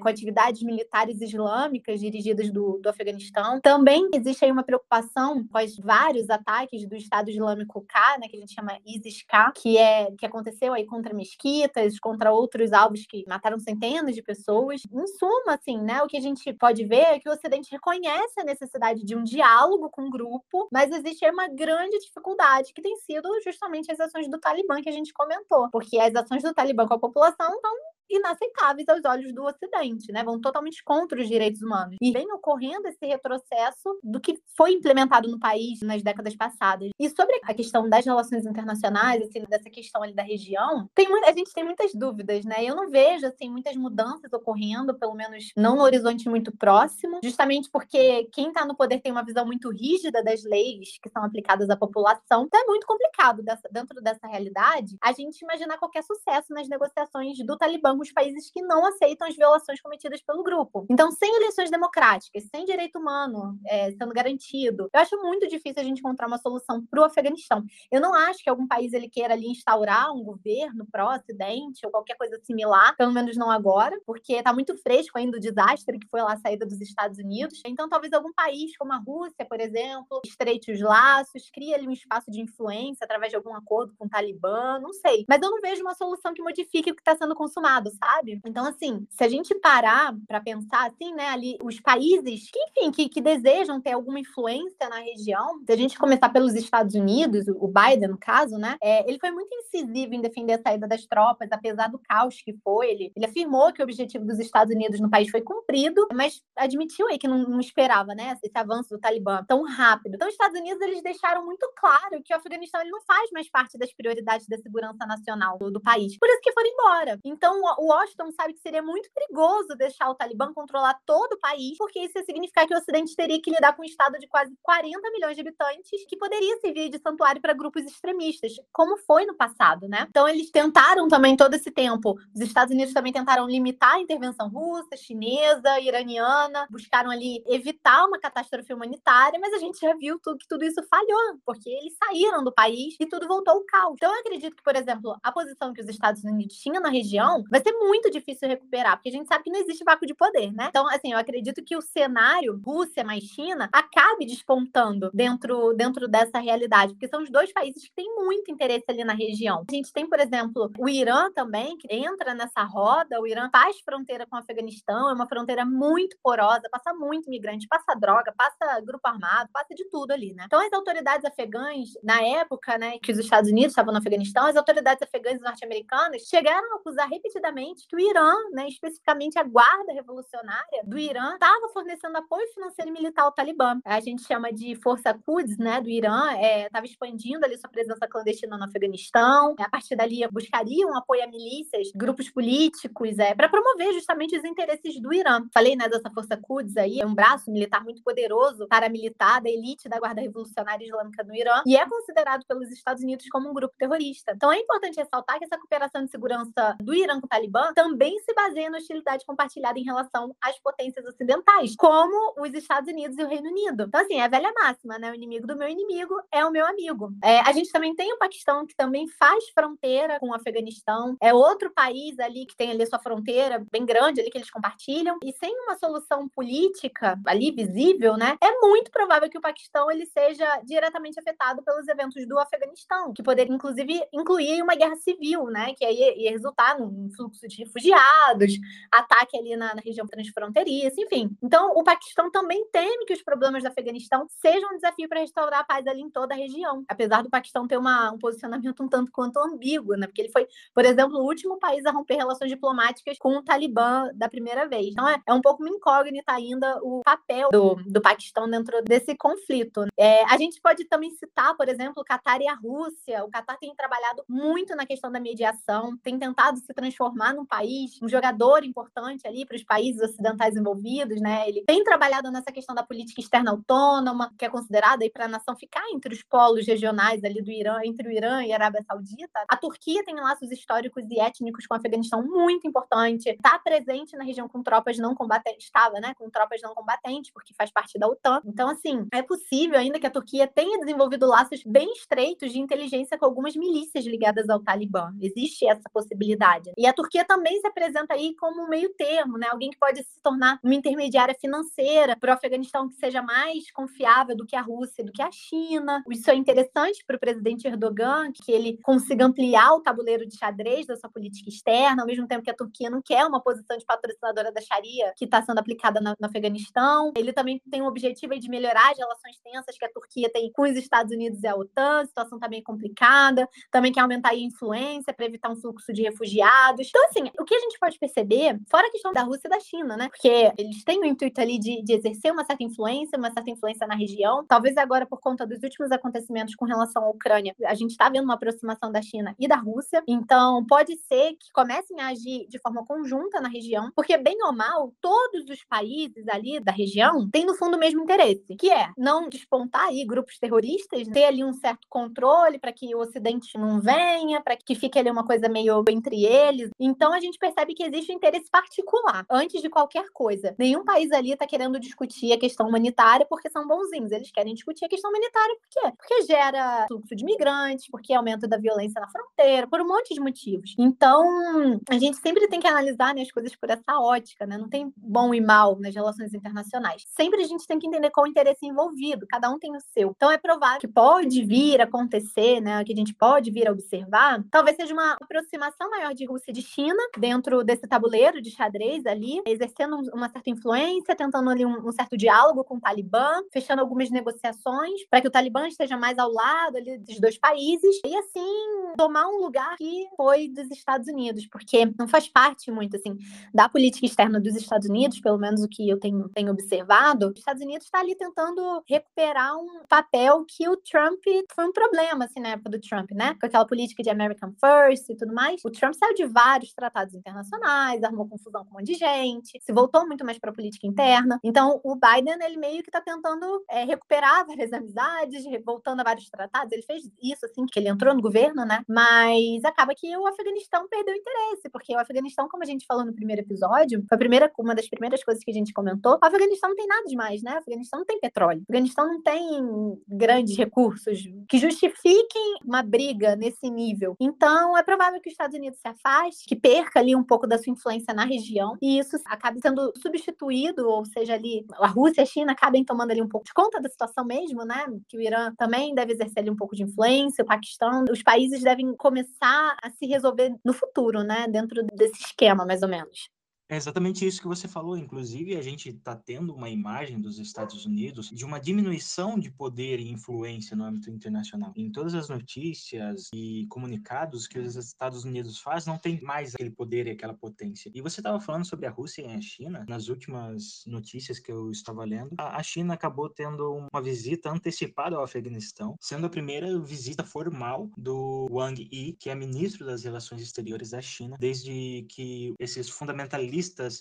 com atividades militares islâmicas dirigidas do, do Afeganistão. Também existe aí uma preocupação os vários ataques do Estado Islâmico K, né, que a gente chama ISIS-K, que, é, que aconteceu aí contra mesquitas, contra outros alvos que mataram centenas de pessoas. Em suma, assim, né, o que a gente pode ver é que o Ocidente reconhece a necessidade de um diálogo com o grupo, mas existe aí uma grande dificuldade que tem sido justamente as ações do Talibã que a gente comentou, porque as ações do Talibã com a população estão inaceitáveis aos olhos do Ocidente, né? Vão totalmente contra os direitos humanos. E vem ocorrendo esse retrocesso do que foi implementado no país nas décadas passadas. E sobre a questão das relações internacionais, assim, dessa questão ali da região, tem a gente tem muitas dúvidas, né? Eu não vejo assim muitas mudanças ocorrendo, pelo menos não no horizonte muito próximo, justamente porque quem está no poder tem uma visão muito rígida das leis que são aplicadas à população. Então é muito complicado dessa, dentro dessa realidade a gente imaginar qualquer sucesso nas negociações do Talibã alguns países que não aceitam as violações cometidas pelo grupo. Então, sem eleições democráticas, sem direito humano é, sendo garantido, eu acho muito difícil a gente encontrar uma solução para o Afeganistão. Eu não acho que algum país ele queira ali instaurar um governo pró-Ocidente ou qualquer coisa similar, pelo menos não agora, porque está muito fresco ainda o desastre que foi lá a saída dos Estados Unidos. Então, talvez algum país como a Rússia, por exemplo, estreite os laços, crie ali um espaço de influência através de algum acordo com o Talibã, não sei. Mas eu não vejo uma solução que modifique o que está sendo consumado sabe? Então, assim, se a gente parar para pensar, assim, né, ali, os países que, enfim, que, que desejam ter alguma influência na região, se a gente começar pelos Estados Unidos, o Biden, no caso, né, é, ele foi muito incisivo em defender a saída das tropas, apesar do caos que foi. Ele, ele afirmou que o objetivo dos Estados Unidos no país foi cumprido, mas admitiu aí que não, não esperava, né, esse avanço do Talibã tão rápido. Então, os Estados Unidos, eles deixaram muito claro que o Afeganistão ele não faz mais parte das prioridades da segurança nacional do, do país. Por isso que foram embora. Então, o Washington sabe que seria muito perigoso deixar o Talibã controlar todo o país, porque isso ia significar que o Ocidente teria que lidar com um estado de quase 40 milhões de habitantes, que poderia servir de santuário para grupos extremistas, como foi no passado, né? Então eles tentaram também todo esse tempo. Os Estados Unidos também tentaram limitar a intervenção russa, chinesa, iraniana, buscaram ali evitar uma catástrofe humanitária, mas a gente já viu tudo, que tudo isso falhou, porque eles saíram do país e tudo voltou ao caos. Então eu acredito que, por exemplo, a posição que os Estados Unidos tinham na região vai ser muito difícil recuperar, porque a gente sabe que não existe vácuo de poder, né? Então, assim, eu acredito que o cenário Rússia mais China acabe despontando dentro, dentro dessa realidade, porque são os dois países que têm muito interesse ali na região. A gente tem, por exemplo, o Irã também, que entra nessa roda. O Irã faz fronteira com o Afeganistão, é uma fronteira muito porosa, passa muito imigrante, passa droga, passa grupo armado, passa de tudo ali, né? Então, as autoridades afegãs, na época, né, que os Estados Unidos estavam no Afeganistão, as autoridades afegãs norte-americanas chegaram a acusar repetidamente que o Irã, né, especificamente a guarda revolucionária do Irã, estava fornecendo apoio financeiro e militar ao Talibã. A gente chama de Força Quds, né, do Irã, estava é, expandindo ali sua presença clandestina no Afeganistão. A partir dali, buscariam apoio a milícias, grupos políticos, é, para promover justamente os interesses do Irã. Falei, né, dessa Força Quds aí, é um braço militar muito poderoso, paramilitar, da elite da Guarda Revolucionária Islâmica no Irã, e é considerado pelos Estados Unidos como um grupo terrorista. Então é importante ressaltar que essa cooperação de segurança do Irã com o Talibã também se baseia na hostilidade compartilhada em relação às potências ocidentais, como os Estados Unidos e o Reino Unido. Então, assim, é a velha máxima, né? O inimigo do meu inimigo é o meu amigo. É, a gente também tem o Paquistão, que também faz fronteira com o Afeganistão. É outro país ali que tem ali sua fronteira bem grande ali que eles compartilham. E sem uma solução política ali visível, né? É muito provável que o Paquistão ele seja diretamente afetado pelos eventos do Afeganistão, que poderia inclusive incluir uma guerra civil, né? Que aí ia resultar num fluxo de refugiados, ataque ali na, na, região transfronteiriça, enfim. Então, o Paquistão também teme que os problemas do Afeganistão sejam um desafio para restaurar a paz ali em toda a região. Apesar do Paquistão ter uma, um posicionamento um tanto quanto ambíguo, né? Porque ele foi, por exemplo, o último país a romper relações diplomáticas com o Talibã da primeira vez. Então, é, é um pouco uma incógnita ainda o papel do, do Paquistão dentro desse conflito. É, a gente pode também citar, por exemplo, o Catar e a Rússia. O Catar tem trabalhado muito na questão da mediação, tem tentado se transformar num país, um jogador importante ali para os países ocidentais envolvidos, né? Ele tem trabalhado nessa questão da política externa autônoma, que é considerada aí para a nação ficar entre os polos regionais ali do Irã, entre o Irã e a Arábia Saudita. A Turquia tem laços históricos e étnicos com o Afeganistão muito importante, está presente na região com tropas não combatentes, estava, né, com tropas não combatentes, porque faz parte da OTAN. Então, assim, é possível ainda que a Turquia tenha desenvolvido laços bem estreitos de inteligência com algumas milícias ligadas ao Talibã. Existe essa possibilidade. E a Turquia Turquia também se apresenta aí como um meio termo, né? Alguém que pode se tornar uma intermediária financeira para o Afeganistão que seja mais confiável do que a Rússia, do que a China. Isso é interessante para o presidente Erdogan, que ele consiga ampliar o tabuleiro de xadrez da sua política externa, ao mesmo tempo que a Turquia não quer uma posição de patrocinadora da Sharia que está sendo aplicada no, no Afeganistão. Ele também tem o objetivo de melhorar as relações tensas que a Turquia tem com os Estados Unidos e a OTAN, a situação está bem complicada, também quer aumentar a influência para evitar um fluxo de refugiados. Então, assim, o que a gente pode perceber, fora a questão da Rússia e da China, né? Porque eles têm o intuito ali de, de exercer uma certa influência, uma certa influência na região. Talvez agora, por conta dos últimos acontecimentos com relação à Ucrânia, a gente está vendo uma aproximação da China e da Rússia. Então, pode ser que comecem a agir de forma conjunta na região, porque, bem ou mal, todos os países ali da região têm, no fundo, o mesmo interesse, que é não despontar aí grupos terroristas, ter ali um certo controle para que o Ocidente não venha, para que fique ali uma coisa meio entre eles. Então, a gente percebe que existe um interesse particular antes de qualquer coisa. Nenhum país ali está querendo discutir a questão humanitária porque são bonzinhos. Eles querem discutir a questão humanitária por quê? Porque gera fluxo de migrantes, porque aumento da violência na fronteira, por um monte de motivos. Então, a gente sempre tem que analisar né, as coisas por essa ótica, né? Não tem bom e mal nas relações internacionais. Sempre a gente tem que entender qual o interesse envolvido, cada um tem o seu. Então, é provável que pode vir acontecer, né? Que a gente pode vir a observar, talvez seja uma aproximação maior de Rússia e de China dentro desse tabuleiro de xadrez ali, exercendo uma certa influência, tentando ali um, um certo diálogo com o Talibã, fechando algumas negociações para que o Talibã esteja mais ao lado ali dos dois países e assim tomar um lugar que foi dos Estados Unidos, porque não faz parte muito assim da política externa dos Estados Unidos, pelo menos o que eu tenho, tenho observado. Os Estados Unidos está ali tentando recuperar um papel que o Trump foi um problema assim na época do Trump, né? Com aquela política de American First e tudo mais. O Trump saiu de vários tratados internacionais, arrumou confusão com um monte de gente, se voltou muito mais para a política interna. Então, o Biden ele meio que está tentando é, recuperar (laughs) várias amizades, voltando a vários tratados. Ele fez isso assim que ele entrou no governo, né? Mas acaba que o Afeganistão perdeu interesse, porque o Afeganistão, como a gente falou no primeiro episódio, foi a primeira, uma das primeiras coisas que a gente comentou. O Afeganistão não tem nada demais, né? O Afeganistão não tem petróleo. O Afeganistão não tem grandes recursos que justifiquem uma briga nesse nível. Então, é provável que os Estados Unidos se afaste, que perca ali um pouco da sua influência na região, e isso acabe sendo substituído, ou seja, ali a Rússia e a China acabem tomando ali um pouco de conta da situação mesmo, né? Que o Irã também deve exercer ali um pouco de influência, o Paquistão, os países devem começar a se resolver no futuro, né? Dentro desse esquema, mais ou menos. É exatamente isso que você falou. Inclusive, a gente está tendo uma imagem dos Estados Unidos de uma diminuição de poder e influência no âmbito internacional. Em todas as notícias e comunicados que os Estados Unidos fazem, não tem mais aquele poder e aquela potência. E você estava falando sobre a Rússia e a China. Nas últimas notícias que eu estava lendo, a China acabou tendo uma visita antecipada ao Afeganistão, sendo a primeira visita formal do Wang Yi, que é ministro das Relações Exteriores da China, desde que esses fundamentalistas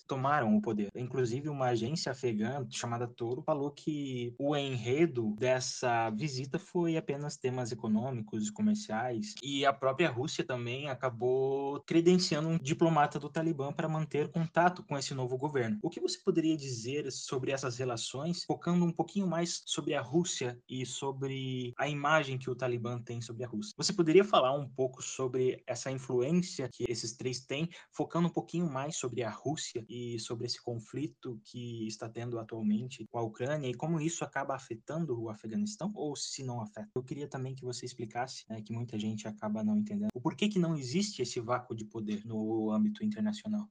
tomaram o poder. Inclusive, uma agência afegã chamada Toro falou que o enredo dessa visita foi apenas temas econômicos e comerciais, e a própria Rússia também acabou credenciando um diplomata do Talibã para manter contato com esse novo governo. O que você poderia dizer sobre essas relações, focando um pouquinho mais sobre a Rússia e sobre a imagem que o Talibã tem sobre a Rússia? Você poderia falar um pouco sobre essa influência que esses três têm, focando um pouquinho mais sobre a Rússia? Rússia e sobre esse conflito que está tendo atualmente com a Ucrânia e como isso acaba afetando o Afeganistão ou se não afeta. Eu queria também que você explicasse, né, que muita gente acaba não entendendo, o porquê que não existe esse vácuo de poder no âmbito internacional.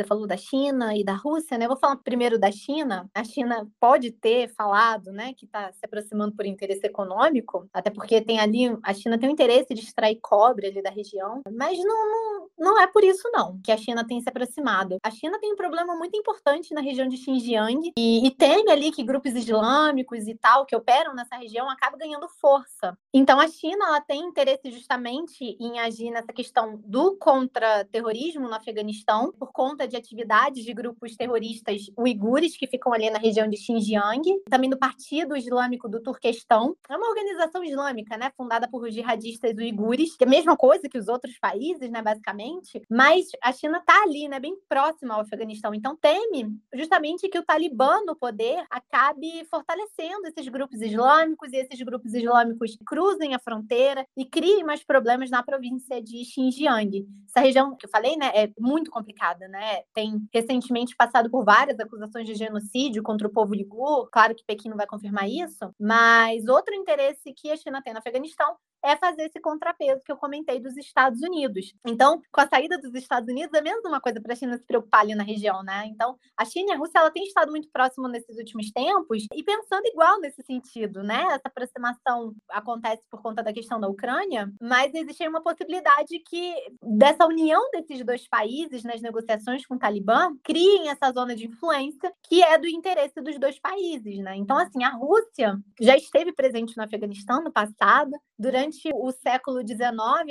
Você falou da China e da Rússia, né? Eu vou falar primeiro da China. A China pode ter falado, né, que está se aproximando por interesse econômico, até porque tem ali a China tem o interesse de extrair cobre ali da região, mas não, não, não é por isso não que a China tem se aproximado. A China tem um problema muito importante na região de Xinjiang e, e tem ali que grupos islâmicos e tal que operam nessa região acabam ganhando força. Então a China ela tem interesse justamente em agir nessa questão do contra-terrorismo no Afeganistão por conta de atividades de grupos terroristas uigures que ficam ali na região de Xinjiang, também do Partido Islâmico do Turquestão. É uma organização islâmica, né, fundada por jihadistas uigures, que é a mesma coisa que os outros países, né, basicamente mas a China está ali, né, bem próxima ao Afeganistão. Então teme justamente que o Talibã no poder acabe fortalecendo esses grupos islâmicos e esses grupos islâmicos cruzem a fronteira e criem mais problemas na província de Xinjiang. Essa região que eu falei, né, é muito complicada, né? Tem recentemente passado por várias acusações de genocídio contra o povo uigur. Claro que Pequim não vai confirmar isso, mas outro interesse que a China tem no Afeganistão é fazer esse contrapeso que eu comentei dos Estados Unidos. Então, com a saída dos Estados Unidos, é menos uma coisa para a China se preocupar ali na região, né? Então, a China e a Rússia ela tem estado muito próximo nesses últimos tempos e pensando igual nesse sentido, né? Essa aproximação acontece por conta da questão da Ucrânia, mas existe uma possibilidade que dessa união desses dois países nas negociações com o Talibã criem essa zona de influência que é do interesse dos dois países, né? Então, assim, a Rússia já esteve presente no Afeganistão no passado, durante o século XIX,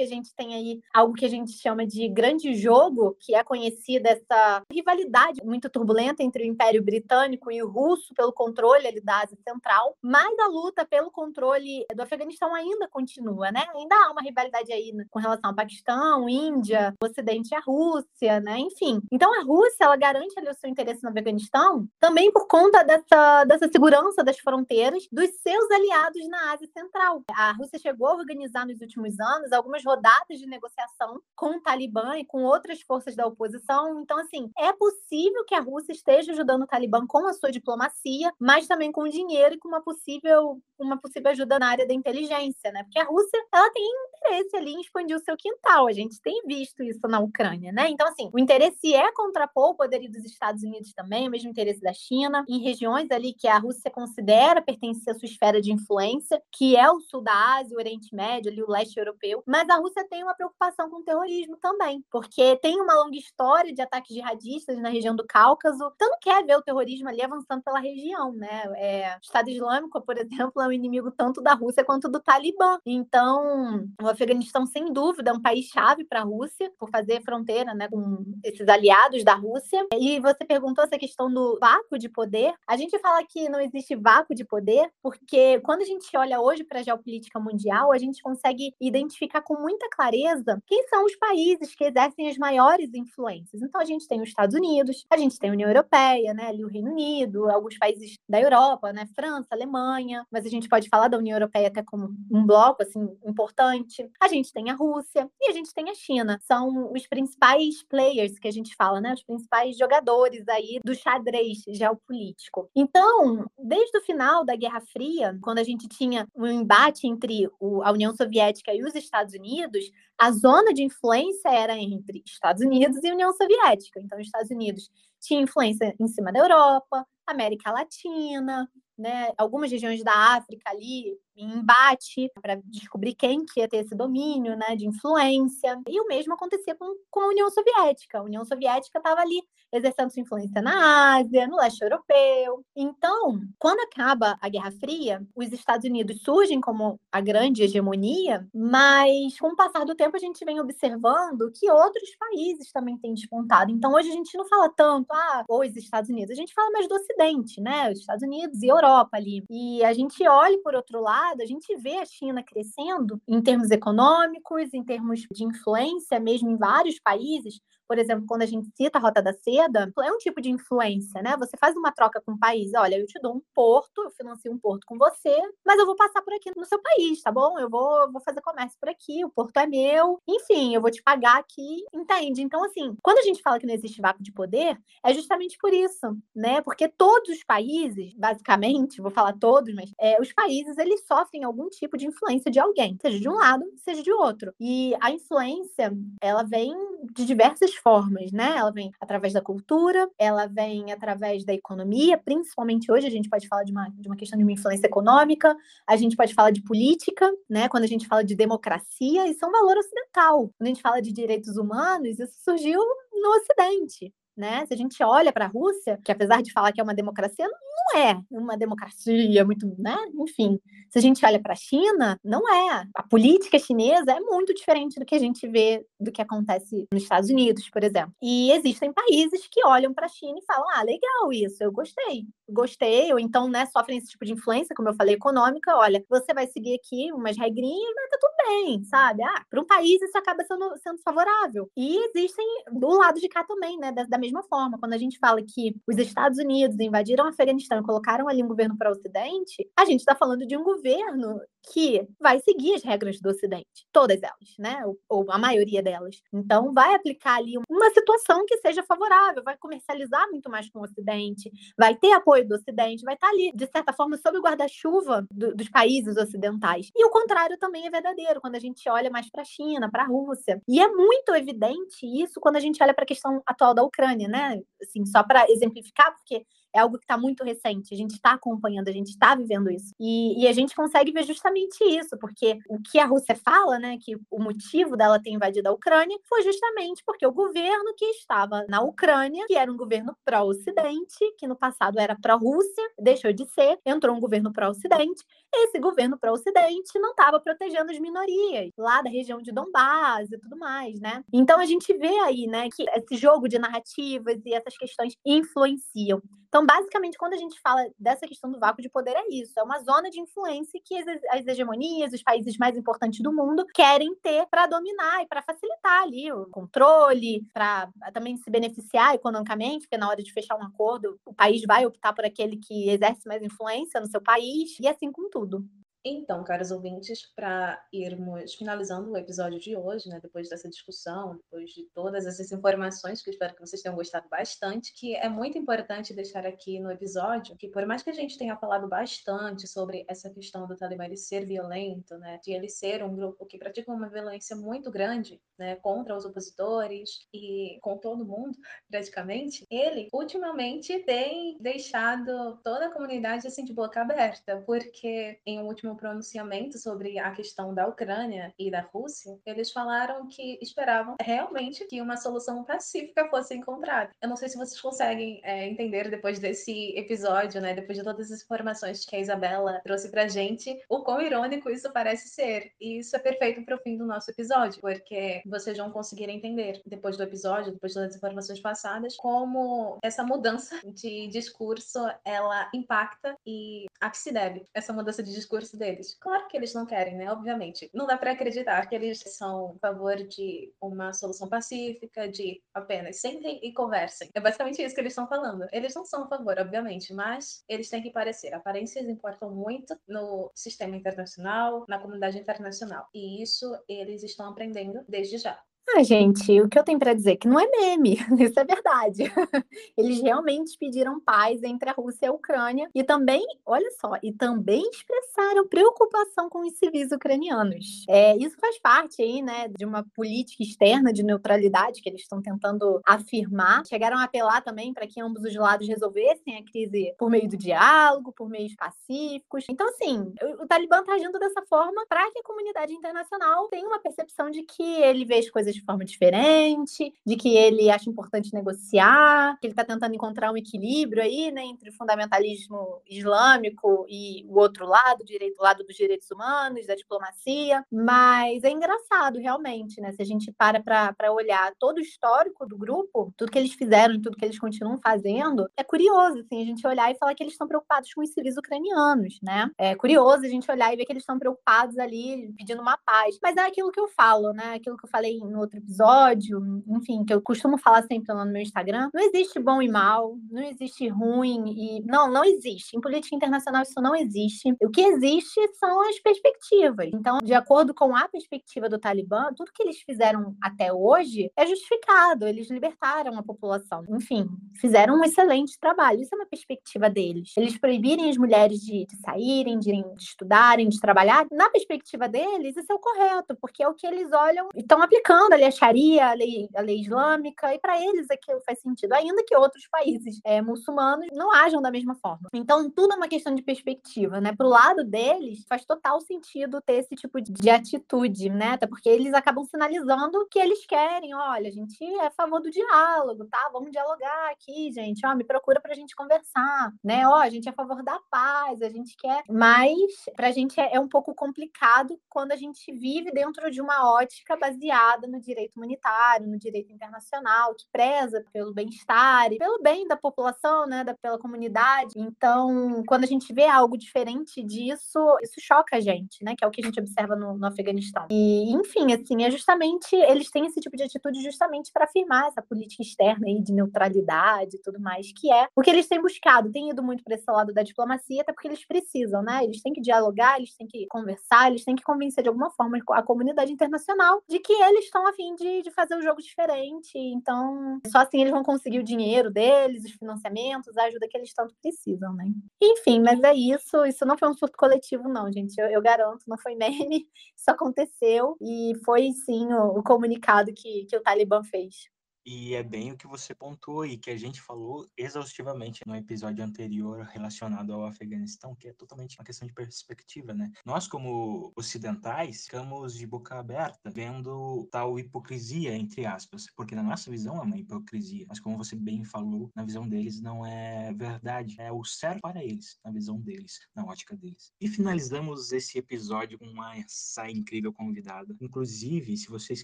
a gente tem aí algo que a gente chama de grande jogo, que é conhecida essa rivalidade muito turbulenta entre o Império Britânico e o Russo pelo controle ali da Ásia Central, mas a luta pelo controle do Afeganistão ainda continua, né? Ainda há uma rivalidade aí com relação ao Paquistão, Índia, o Ocidente e a Rússia, né? Enfim. Então a Rússia, ela garante ali o seu interesse no Afeganistão também por conta dessa, dessa segurança das fronteiras dos seus aliados na Ásia Central. A Rússia chegou a organizar nos últimos anos algumas rodadas de negociação com o Talibã e com outras forças da oposição. Então, assim, é possível que a Rússia esteja ajudando o Talibã com a sua diplomacia, mas também com dinheiro e com uma possível, uma possível ajuda na área da inteligência, né? Porque a Rússia, ela tem interesse ali em expandir o seu quintal. A gente tem visto isso na Ucrânia, né? Então, assim, o interesse é contrapor o poderio dos Estados Unidos também, o mesmo interesse da China, em regiões ali que a Rússia considera pertencer à sua esfera de influência, que é o sul da Ásia, o Oriente Médio, ali o leste europeu. Mas a Rússia tem uma preocupação com o terrorismo também, porque tem uma longa história de ataques jihadistas na região do Cáucaso. Então não quer ver o terrorismo ali avançando pela região, né? É, o Estado Islâmico, por exemplo, é um inimigo tanto da Rússia quanto do Talibã. Então, o Afeganistão, sem dúvida, é um país chave para a Rússia, por fazer fronteira né, com esses aliados da Rússia. E você perguntou essa questão do vácuo de poder. A gente fala que não existe vácuo de poder, porque quando a gente olha hoje para a geopolítica mundial, a gente consegue identificar com muita clareza quem são os países que exercem as maiores influências. Então, a gente tem os Estados Unidos, a gente tem a União Europeia, né, ali o Reino Unido, alguns países da Europa, né, França, Alemanha, mas a gente pode falar da União Europeia até como um bloco, assim, importante. A gente tem a Rússia e a gente tem a China. São os principais players que a gente fala, né, os principais jogadores aí do xadrez geopolítico. Então, desde o final da Guerra Fria, quando a gente tinha um embate entre o a União Soviética e os Estados Unidos, a zona de influência era entre Estados Unidos e União Soviética. Então, os Estados Unidos tinha influência em cima da Europa, América Latina, né, algumas regiões da África ali em embate para descobrir quem que ia ter esse domínio, né, de influência. E o mesmo acontecia com, com a União Soviética. A União Soviética estava ali exercendo sua influência na Ásia, no leste europeu. Então, quando acaba a Guerra Fria, os Estados Unidos surgem como a grande hegemonia, mas com o passar do tempo a gente vem observando que outros países também têm despontado. Então, hoje a gente não fala tanto, ah, os Estados Unidos, a gente fala mais do Ocidente, né, os Estados Unidos e Europa ali. E a gente olha por outro lado, a gente vê a China crescendo em termos econômicos, em termos de influência mesmo em vários países, por exemplo, quando a gente cita a Rota da Seda, é um tipo de influência, né? Você faz uma troca com o país, olha, eu te dou um porto, eu financio um porto com você, mas eu vou passar por aqui no seu país, tá bom? Eu vou, vou fazer comércio por aqui, o porto é meu, enfim, eu vou te pagar aqui, entende? Então, assim, quando a gente fala que não existe vácuo de poder, é justamente por isso, né? Porque todos os países, basicamente, vou falar todos, mas é, os países, eles sofrem algum tipo de influência de alguém, seja de um lado, seja de outro. E a influência, ela vem de diversas formas, né? Ela vem através da cultura, ela vem através da economia, principalmente hoje a gente pode falar de uma, de uma questão de uma influência econômica, a gente pode falar de política, né? Quando a gente fala de democracia, isso é um valor ocidental. Quando a gente fala de direitos humanos, isso surgiu no Ocidente. Né? Se a gente olha para a Rússia, que apesar de falar que é uma democracia, não é uma democracia muito, né? Enfim, se a gente olha para a China, não é. A política chinesa é muito diferente do que a gente vê do que acontece nos Estados Unidos, por exemplo. E existem países que olham para a China e falam: "Ah, legal isso, eu gostei. Gostei", ou então, né, sofrem esse tipo de influência, como eu falei, econômica, olha, você vai seguir aqui umas regrinhas, mas tá tudo bem, sabe? Ah, para um país isso acaba sendo, sendo favorável. E existem do lado de cá também, né, da, da mesma forma, quando a gente fala que os Estados Unidos invadiram o Afeganistão e colocaram ali um governo para o Ocidente, a gente está falando de um governo que vai seguir as regras do Ocidente, todas elas, né? Ou, ou, a maioria delas. Então, vai aplicar ali uma situação que seja favorável, vai comercializar muito mais com o Ocidente, vai ter apoio do Ocidente, vai estar tá ali, de certa forma, sob o guarda-chuva do, dos países ocidentais. E o contrário também é verdadeiro, quando a gente olha mais para a China, para a Rússia. E é muito evidente isso quando a gente olha para a questão atual da Ucrânia, né? Assim, só para exemplificar, porque é algo que está muito recente, a gente está acompanhando, a gente está vivendo isso. E, e, a gente consegue ver justamente isso, porque o que a Rússia fala, né, que o motivo dela ter invadido a Ucrânia foi justamente porque o governo que estava na Ucrânia, que era um governo pró-Ocidente, que no passado era pró-Rússia, deixou de ser, entrou um governo pró-Ocidente, esse governo pró-Ocidente não estava protegendo as minorias lá da região de Donbass e tudo mais, né? Então a gente vê aí, né, que esse jogo de narrativas e essas questões influenciam. Então, basicamente, quando a gente fala dessa questão do vácuo de poder, é isso: é uma zona de influência que as hegemonias, os países mais importantes do mundo querem ter para dominar e para facilitar ali o controle, para também se beneficiar economicamente, porque na hora de fechar um acordo, o país vai optar por aquele que exerce mais influência no seu país, e assim com tudo. Então, caros ouvintes, para irmos finalizando o episódio de hoje, né, depois dessa discussão, depois de todas essas informações, que eu espero que vocês tenham gostado bastante, que é muito importante deixar aqui no episódio, que por mais que a gente tenha falado bastante sobre essa questão do Talibã ser violento, né, de ele ser um grupo que pratica uma violência muito grande, né, contra os opositores e com todo mundo, praticamente, ele ultimamente tem deixado toda a comunidade assim de boca aberta, porque em um último último pronunciamento sobre a questão da Ucrânia e da Rússia, eles falaram que esperavam realmente que uma solução pacífica fosse encontrada. Eu não sei se vocês conseguem é, entender depois desse episódio, né, depois de todas as informações que a Isabela trouxe pra gente, o quão irônico isso parece ser. E isso é perfeito para o fim do nosso episódio, porque vocês vão conseguir entender depois do episódio, depois de todas as informações passadas, como essa mudança de discurso ela impacta e a que se deve essa mudança de discurso deles. Claro que eles não querem, né? Obviamente. Não dá para acreditar que eles são a favor de uma solução pacífica, de apenas sentem e conversem. É basicamente isso que eles estão falando. Eles não são a favor, obviamente, mas eles têm que parecer. Aparências importam muito no sistema internacional, na comunidade internacional. E isso eles estão aprendendo desde já. Ah, gente, o que eu tenho para dizer é que não é meme, (laughs) isso é verdade. (laughs) Eles realmente pediram paz entre a Rússia e a Ucrânia e também, olha só, e também expressaram preocupação com os civis ucranianos. É, isso faz parte aí, né, de uma política externa de neutralidade que eles estão tentando afirmar. Chegaram a apelar também para que ambos os lados resolvessem a crise por meio do diálogo, por meios pacíficos. Então, assim, o, Talibã está agindo dessa forma para que a comunidade internacional tenha uma percepção de que ele vê as coisas de forma diferente, de que ele acha importante negociar, que ele está tentando encontrar um equilíbrio aí, né, entre o fundamentalismo islâmico e o outro lado, o lado dos direitos humanos, da diplomacia. Mas é engraçado, realmente, né? Se a gente para para olhar todo o histórico do grupo, tudo que eles fizeram e tudo que eles continuam fazendo, é curioso, assim, a gente olhar e falar que eles estão preocupados com os civis ucranianos, né? É curioso a gente olhar e ver que eles estão preocupados ali, pedindo uma paz. Mas é aquilo que eu falo, né? Aquilo que eu falei no outro episódio, enfim, que eu costumo falar sempre lá no meu Instagram, não existe bom e mal, não existe ruim e não, não existe. Em política internacional isso não existe. O que existe são as perspectivas. Então, de acordo com a perspectiva do Talibã, tudo que eles fizeram até hoje é justificado. Eles libertaram a população. Enfim, fizeram um excelente trabalho. Isso é uma perspectiva deles. Eles proibirem as mulheres de, de saírem, de, de estudarem, de trabalhar. Na perspectiva deles, isso é o correto, porque é o que eles olham e estão aplicando ali a Sharia, a lei, a lei islâmica, e para eles aquilo faz sentido, ainda que outros países é, muçulmanos não ajam da mesma forma. Então, tudo é uma questão de perspectiva, né? Pro lado deles, faz total sentido ter esse tipo de atitude, né? Até porque eles acabam sinalizando que eles querem, olha, a gente é a favor do diálogo, tá? Vamos dialogar aqui, gente, ó, me procura pra gente conversar, né? Ó, a gente é a favor da paz, a gente quer, mas pra gente é, é um pouco complicado quando a gente vive dentro de uma ótica baseada no direito humanitário, no direito internacional, que preza pelo bem-estar e pelo bem da população, né, da, pela comunidade. Então, quando a gente vê algo diferente disso, isso choca a gente, né, que é o que a gente observa no, no Afeganistão. E, enfim, assim, é justamente, eles têm esse tipo de atitude justamente para afirmar essa política externa aí de neutralidade e tudo mais, que é o que eles têm buscado, têm ido muito para esse lado da diplomacia, até porque eles precisam, né, eles têm que dialogar, eles têm que conversar, eles têm que convencer de alguma forma a comunidade internacional de que eles estão a fim de, de fazer o jogo diferente. Então, só assim eles vão conseguir o dinheiro deles, os financiamentos, a ajuda que eles tanto precisam, né? Enfim, mas é isso. Isso não foi um surto coletivo, não, gente. Eu, eu garanto, não foi meme. (laughs) Isso aconteceu e foi sim o, o comunicado que, que o Talibã fez. E é bem o que você pontuou e que a gente falou exaustivamente no episódio anterior relacionado ao Afeganistão, que é totalmente uma questão de perspectiva, né? Nós, como ocidentais, ficamos de boca aberta vendo tal hipocrisia, entre aspas, porque na nossa visão é uma hipocrisia, mas como você bem falou, na visão deles não é verdade, é o certo para eles, na visão deles, na ótica deles. E finalizamos esse episódio com essa incrível convidada. Inclusive, se vocês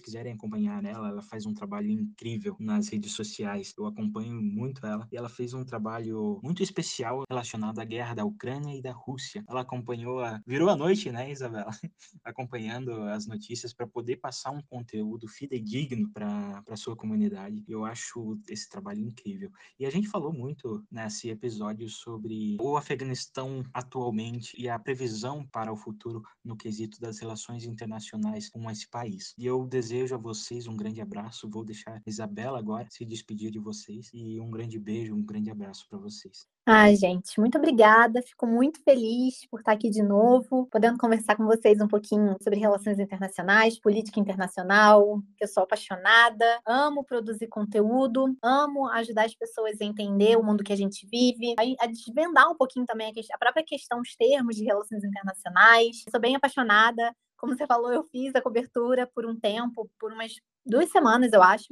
quiserem acompanhar ela, ela faz um trabalho incrível nas redes sociais. Eu acompanho muito ela e ela fez um trabalho muito especial relacionado à guerra da Ucrânia e da Rússia. Ela acompanhou a virou a noite, né, Isabela, (laughs) acompanhando as notícias para poder passar um conteúdo fidedigno para para sua comunidade. Eu acho esse trabalho incrível. E a gente falou muito nesse episódio sobre o Afeganistão atualmente e a previsão para o futuro no quesito das relações internacionais com esse país. E eu desejo a vocês um grande abraço. Vou deixar Isabela Isabela agora se despedir de vocês e um grande beijo, um grande abraço para vocês. Ai, gente, muito obrigada. Fico muito feliz por estar aqui de novo, podendo conversar com vocês um pouquinho sobre relações internacionais, política internacional, eu sou apaixonada, amo produzir conteúdo, amo ajudar as pessoas a entender o mundo que a gente vive, a desvendar um pouquinho também a própria questão, os termos de relações internacionais. Sou bem apaixonada. Como você falou, eu fiz a cobertura por um tempo, por umas duas semanas, eu acho,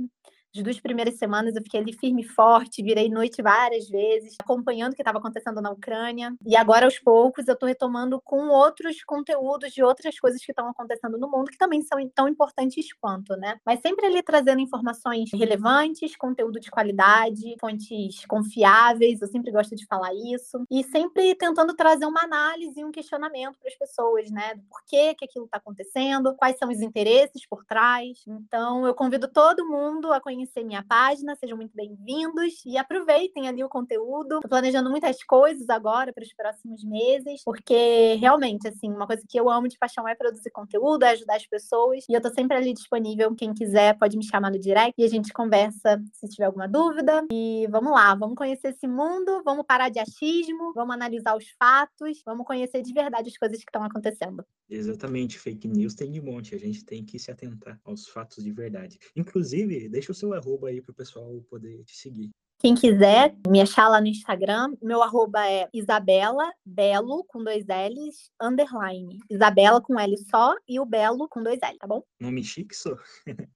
as duas primeiras semanas eu fiquei ali firme e forte, virei noite várias vezes, acompanhando o que estava acontecendo na Ucrânia. E agora, aos poucos, eu estou retomando com outros conteúdos de outras coisas que estão acontecendo no mundo, que também são tão importantes quanto, né? Mas sempre ali trazendo informações relevantes, conteúdo de qualidade, fontes confiáveis, eu sempre gosto de falar isso. E sempre tentando trazer uma análise e um questionamento para as pessoas, né? Do porquê que aquilo está acontecendo, quais são os interesses por trás. Então, eu convido todo mundo a conhecer conhecer minha página, sejam muito bem-vindos e aproveitem ali o conteúdo. Estou planejando muitas coisas agora para os próximos meses, porque realmente, assim, uma coisa que eu amo de paixão é produzir conteúdo, é ajudar as pessoas. E eu estou sempre ali disponível. Quem quiser pode me chamar no direct e a gente conversa se tiver alguma dúvida. E vamos lá, vamos conhecer esse mundo, vamos parar de achismo, vamos analisar os fatos, vamos conhecer de verdade as coisas que estão acontecendo. Exatamente, fake news tem de monte, a gente tem que se atentar aos fatos de verdade. Inclusive, deixa o seu arroba aí para o pessoal poder te seguir. Quem quiser me achar lá no Instagram, meu arroba é Isabela Belo com dois L's, underline. Isabela com L só e o Belo com dois L, tá bom? Nome chique só. (laughs)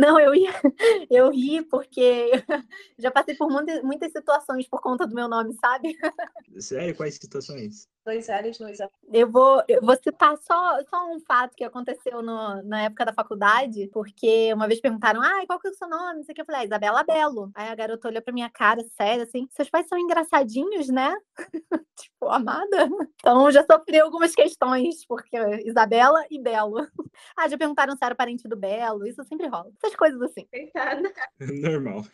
Não, eu ia, (laughs) eu ri porque (laughs) já passei por muitas, muitas situações por conta do meu nome, sabe? Sério? Quais situações? Dois L's, dois Eu vou, eu vou citar só, só um fato que aconteceu no, na época da faculdade, porque uma vez perguntaram, ah, qual que é o seu nome? Não sei o que. Eu falei, ah, Isabela Belo. Aí a garota olhou pra minha cara, sério, assim, seus pais são engraçadinhos, né? (laughs) tipo, amada. Então já sofri algumas questões, porque Isabela e Belo. ah, já perguntaram se era parente do Belo, isso sempre rola. Essas coisas assim. Coitada. (laughs) Normal.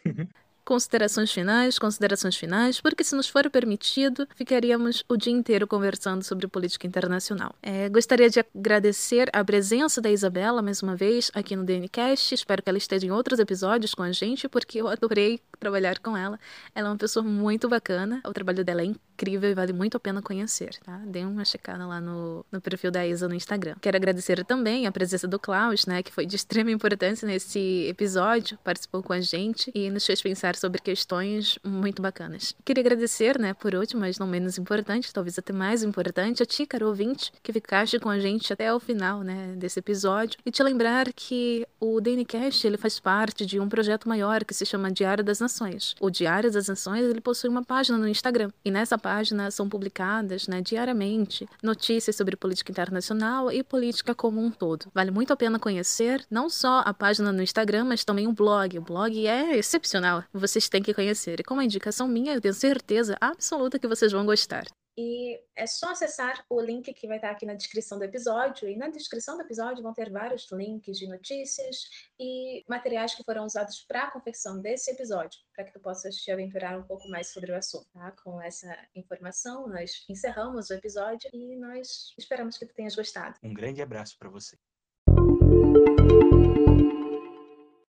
Considerações finais, considerações finais, porque se nos for permitido, ficaríamos o dia inteiro conversando sobre política internacional. É, gostaria de agradecer a presença da Isabela mais uma vez aqui no DNCast. Espero que ela esteja em outros episódios com a gente, porque eu adorei trabalhar com ela. Ela é uma pessoa muito bacana, o trabalho dela é incrível incrível e vale muito a pena conhecer, tá? Dê uma checada lá no, no perfil da Isa no Instagram. Quero agradecer também a presença do Klaus, né, que foi de extrema importância nesse episódio, participou com a gente e nos fez pensar sobre questões muito bacanas. Queria agradecer, né, por último, mas não menos importante, talvez até mais importante, a ti, caro ouvinte, que ficaste com a gente até o final, né, desse episódio e te lembrar que o DNCast, ele faz parte de um projeto maior que se chama Diário das Nações. O Diário das Nações, ele possui uma página no Instagram e nessa página são publicadas, né, diariamente notícias sobre política internacional e política como um todo. Vale muito a pena conhecer não só a página no Instagram, mas também o blog. O blog é excepcional. Vocês têm que conhecer. E como indicação minha, eu tenho certeza absoluta que vocês vão gostar. E é só acessar o link que vai estar aqui na descrição do episódio. E na descrição do episódio vão ter vários links de notícias e materiais que foram usados para a confecção desse episódio, para que tu possas te aventurar um pouco mais sobre o assunto. Tá? Com essa informação, nós encerramos o episódio e nós esperamos que tu tenhas gostado. Um grande abraço para você.